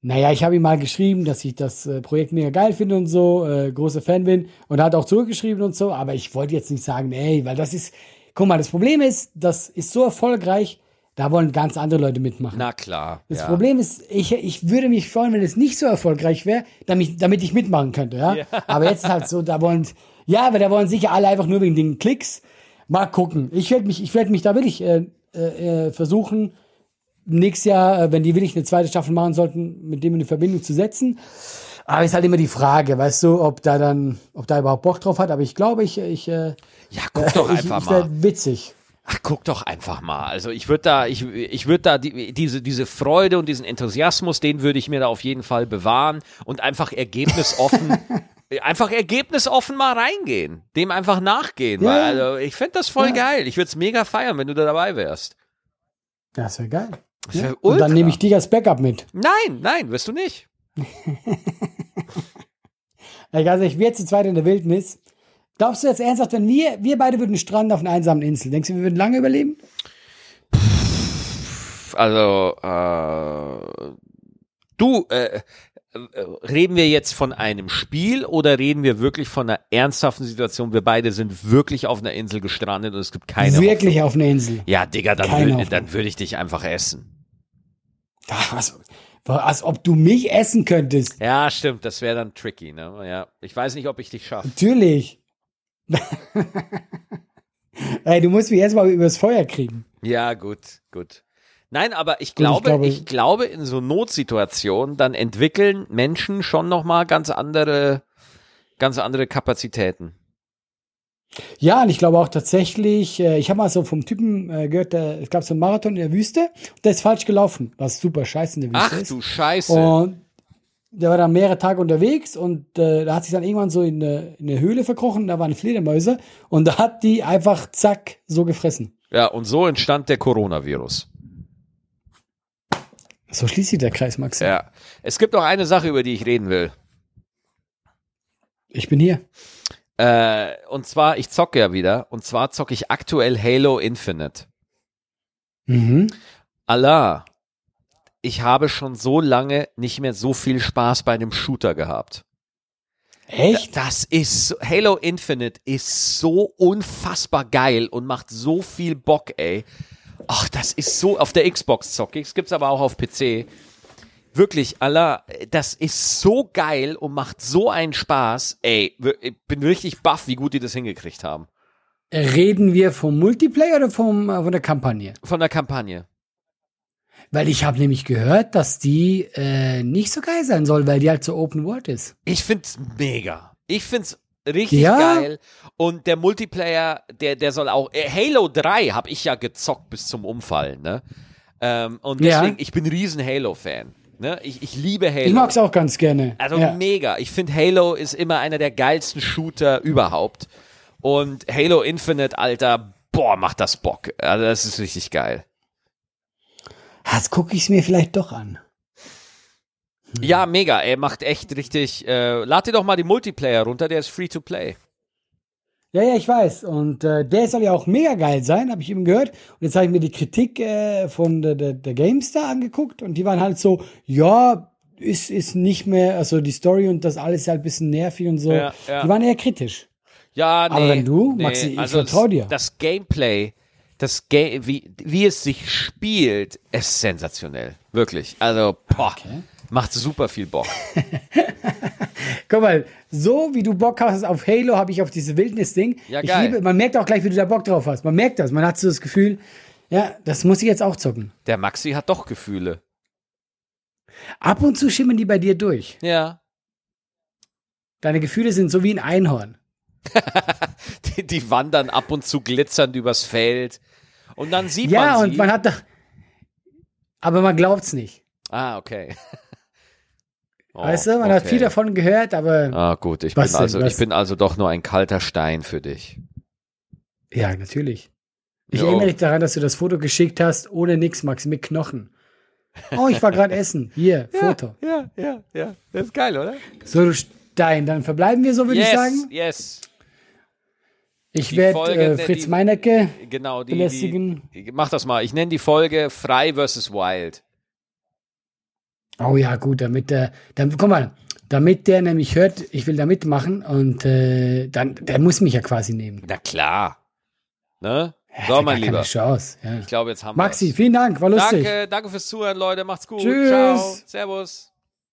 [SPEAKER 2] Naja, ich habe ihm mal geschrieben, dass ich das äh, Projekt mega geil finde und so, äh, großer Fan bin und er hat auch zurückgeschrieben und so, aber ich wollte jetzt nicht sagen, ey, weil das ist, guck mal, das Problem ist, das ist so erfolgreich, da wollen ganz andere Leute mitmachen.
[SPEAKER 1] Na klar.
[SPEAKER 2] das
[SPEAKER 1] ja.
[SPEAKER 2] Problem ist, ich, ich würde mich freuen, wenn es nicht so erfolgreich wäre, damit, damit ich mitmachen könnte, ja?
[SPEAKER 1] Ja. [laughs]
[SPEAKER 2] Aber jetzt ist halt so, da wollen, ja, aber da wollen sicher alle einfach nur wegen den Klicks. Mal gucken. Ich werde mich, ich werde mich da wirklich äh, äh, äh, versuchen, nächstes Jahr, äh, wenn die wirklich eine zweite Staffel machen sollten, mit dem in Verbindung zu setzen. Aber ist halt immer die Frage, weißt du, ob da dann, ob da überhaupt Bock drauf hat. Aber ich glaube, ich, ich, äh,
[SPEAKER 1] Ja, guck doch
[SPEAKER 2] ich,
[SPEAKER 1] einfach
[SPEAKER 2] ich
[SPEAKER 1] mal.
[SPEAKER 2] witzig.
[SPEAKER 1] Ach, guck doch einfach mal. Also ich würde da, ich, ich würde da die, diese, diese Freude und diesen Enthusiasmus, den würde ich mir da auf jeden Fall bewahren und einfach ergebnisoffen, [laughs] einfach ergebnisoffen mal reingehen. Dem einfach nachgehen.
[SPEAKER 2] Ja.
[SPEAKER 1] Weil, also ich fände das voll
[SPEAKER 2] Ja.
[SPEAKER 1] geil. Ich würde es mega feiern, wenn du da dabei wärst.
[SPEAKER 2] Das wäre geil.
[SPEAKER 1] Das wär
[SPEAKER 2] Ja? Und dann nehme ich dich als Backup mit.
[SPEAKER 1] Nein, nein, wirst du nicht.
[SPEAKER 2] Ganz ehrlich, wir zu zweit in der Wildnis. Glaubst du jetzt ernsthaft, wenn wir, wir beide würden stranden auf einer einsamen Insel, denkst du, wir würden lange überleben?
[SPEAKER 1] Also, äh, du, äh, reden wir jetzt von einem Spiel oder reden wir wirklich von einer ernsthaften Situation? Wir beide sind wirklich auf einer Insel gestrandet und es gibt keine
[SPEAKER 2] Wirklich auf einer Insel.
[SPEAKER 1] Ja, Digga, dann,
[SPEAKER 2] Keine
[SPEAKER 1] würd,
[SPEAKER 2] Hoffnung.
[SPEAKER 1] dann würde ich dich einfach essen.
[SPEAKER 2] Ach, was, als ob du mich essen könntest.
[SPEAKER 1] Ja, stimmt, das wäre dann tricky, ne? Ja, ich weiß nicht, ob ich dich schaffe.
[SPEAKER 2] Natürlich. [laughs] Ey, du musst mich erstmal übers Feuer kriegen.
[SPEAKER 1] Ja, gut, gut. Nein, aber ich glaube, ich
[SPEAKER 2] glaube-
[SPEAKER 1] glaube, in so Notsituationen, dann entwickeln Menschen schon nochmal ganz andere, ganz andere Kapazitäten.
[SPEAKER 2] Ja, und ich glaube auch tatsächlich, äh, ich habe mal so vom Typen äh, gehört, der, es gab so einen Marathon in der Wüste, der ist falsch gelaufen, was super scheiße in der Wüste
[SPEAKER 1] Ach
[SPEAKER 2] ist.
[SPEAKER 1] du Scheiße.
[SPEAKER 2] Und der war dann mehrere Tage unterwegs und äh, da hat sich dann irgendwann so in eine, in eine Höhle verkrochen, da waren Fledermäuse und da hat die einfach zack so gefressen.
[SPEAKER 1] Ja, und so entstand der Coronavirus.
[SPEAKER 2] So schließt sich der Kreis, Max.
[SPEAKER 1] Ja. Es gibt noch eine Sache, über die ich reden will.
[SPEAKER 2] Ich bin hier.
[SPEAKER 1] Äh, und zwar, ich zocke ja wieder. Und zwar zocke ich aktuell Halo Infinite.
[SPEAKER 2] Mhm.
[SPEAKER 1] Allah, ich habe schon so lange nicht mehr so viel Spaß bei einem Shooter gehabt.
[SPEAKER 2] Echt?
[SPEAKER 1] Das ist, so- Halo Infinite ist so unfassbar geil und macht so viel Bock, ey. Ach, das ist so, auf der Xbox zocke ich, es gibt's aber auch auf PC. wirklich, Allah, das ist so geil und macht so einen Spaß. Ey, ich bin richtig baff, wie gut die das hingekriegt haben.
[SPEAKER 2] Reden wir vom Multiplayer oder vom, äh, von der Kampagne?
[SPEAKER 1] Von der Kampagne.
[SPEAKER 2] Weil ich habe nämlich gehört, dass die äh, nicht so geil sein soll, weil die halt so Open World ist.
[SPEAKER 1] Ich find's mega. Ich find's richtig
[SPEAKER 2] Ja?
[SPEAKER 1] geil. Und der Multiplayer, der, der soll auch. Äh, Halo 3 habe ich ja gezockt bis zum Umfallen, ne? Ähm, und
[SPEAKER 2] Ja.
[SPEAKER 1] deswegen, ich bin ein riesen Halo-Fan. Ne? Ich, ich liebe Halo.
[SPEAKER 2] Ich mag's auch ganz gerne.
[SPEAKER 1] Also
[SPEAKER 2] ja.
[SPEAKER 1] mega. Ich finde Halo ist immer einer der geilsten Shooter überhaupt. Und Halo Infinite, Alter, boah, macht das Bock. Also das ist richtig geil.
[SPEAKER 2] Jetzt gucke ich es mir vielleicht doch an.
[SPEAKER 1] Ja, mega. Er macht echt richtig. Äh, lad dir doch mal die Multiplayer runter, der ist free to play.
[SPEAKER 2] Ja, ja, ich weiß. Und äh, der soll ja auch mega geil sein, habe ich eben gehört. Und jetzt habe ich mir die Kritik äh, von der, der, der GameStar angeguckt und die waren halt so, ja, ist, ist nicht mehr, also die Story und das alles ist halt ein bisschen nervig und so.
[SPEAKER 1] Ja, ja.
[SPEAKER 2] Die waren eher kritisch.
[SPEAKER 1] Ja, nee.
[SPEAKER 2] Aber wenn du,
[SPEAKER 1] nee.
[SPEAKER 2] Maxi, ich
[SPEAKER 1] also
[SPEAKER 2] vertrau
[SPEAKER 1] das,
[SPEAKER 2] dir.
[SPEAKER 1] Das Gameplay, das Ga wie, wie es sich spielt, ist sensationell. Wirklich. Also, boah, macht super viel Bock. [laughs]
[SPEAKER 2] Guck mal, so wie du Bock hast auf Halo, habe ich auf dieses Wildnis-Ding.
[SPEAKER 1] Ja,
[SPEAKER 2] ich
[SPEAKER 1] geil.
[SPEAKER 2] liebe, man merkt auch gleich, wie du da Bock drauf hast. Man merkt das. Man hat so das Gefühl, ja, das muss ich jetzt auch zocken.
[SPEAKER 1] Der Maxi hat doch Gefühle.
[SPEAKER 2] Ab und zu schimmern die bei dir durch.
[SPEAKER 1] Ja.
[SPEAKER 2] Deine Gefühle sind so wie ein Einhorn. [laughs]
[SPEAKER 1] Die, die wandern ab und zu glitzernd übers Feld. Und dann sieht
[SPEAKER 2] Ja,
[SPEAKER 1] man
[SPEAKER 2] und
[SPEAKER 1] sie.
[SPEAKER 2] man hat doch. Aber man glaubt's nicht.
[SPEAKER 1] ah, okay. [laughs] Oh,
[SPEAKER 2] weißt du, man hat
[SPEAKER 1] okay.
[SPEAKER 2] viel davon gehört, aber
[SPEAKER 1] Ah, gut, ich bin also,
[SPEAKER 2] was?
[SPEAKER 1] ich bin also doch nur ein kalter Stein für dich.
[SPEAKER 2] ja, natürlich. Ich
[SPEAKER 1] Jo.
[SPEAKER 2] erinnere dich daran, dass du das Foto geschickt hast, ohne nix, Max, mit Knochen. Oh, ich war gerade [laughs] essen. Hier, Foto.
[SPEAKER 1] Ja, ja, ja. Das ist geil, oder?
[SPEAKER 2] So, du Stein. Dann verbleiben wir so, würde
[SPEAKER 1] yes,
[SPEAKER 2] ich sagen.
[SPEAKER 1] yes.
[SPEAKER 2] Ich werde äh,
[SPEAKER 1] die-
[SPEAKER 2] Fritz
[SPEAKER 1] die-
[SPEAKER 2] Meinecke.
[SPEAKER 1] Genau, die,
[SPEAKER 2] Belästigen.
[SPEAKER 1] die. Mach das mal. Ich nenne die Folge Frei versus Wild.
[SPEAKER 2] Oh ja, gut, damit der, dann, guck mal, damit der nämlich hört, ich will da mitmachen und äh, dann, der muss mich ja quasi nehmen.
[SPEAKER 1] Na klar. Ne?
[SPEAKER 2] Ja,
[SPEAKER 1] So, mein Lieber.
[SPEAKER 2] Chance. Ja.
[SPEAKER 1] Ich glaube, jetzt haben
[SPEAKER 2] Maxi,
[SPEAKER 1] wir's.
[SPEAKER 2] vielen Dank, war lustig.
[SPEAKER 1] Danke, danke fürs Zuhören, Leute. Macht's gut.
[SPEAKER 2] Tschüss.
[SPEAKER 1] Ciao. Servus.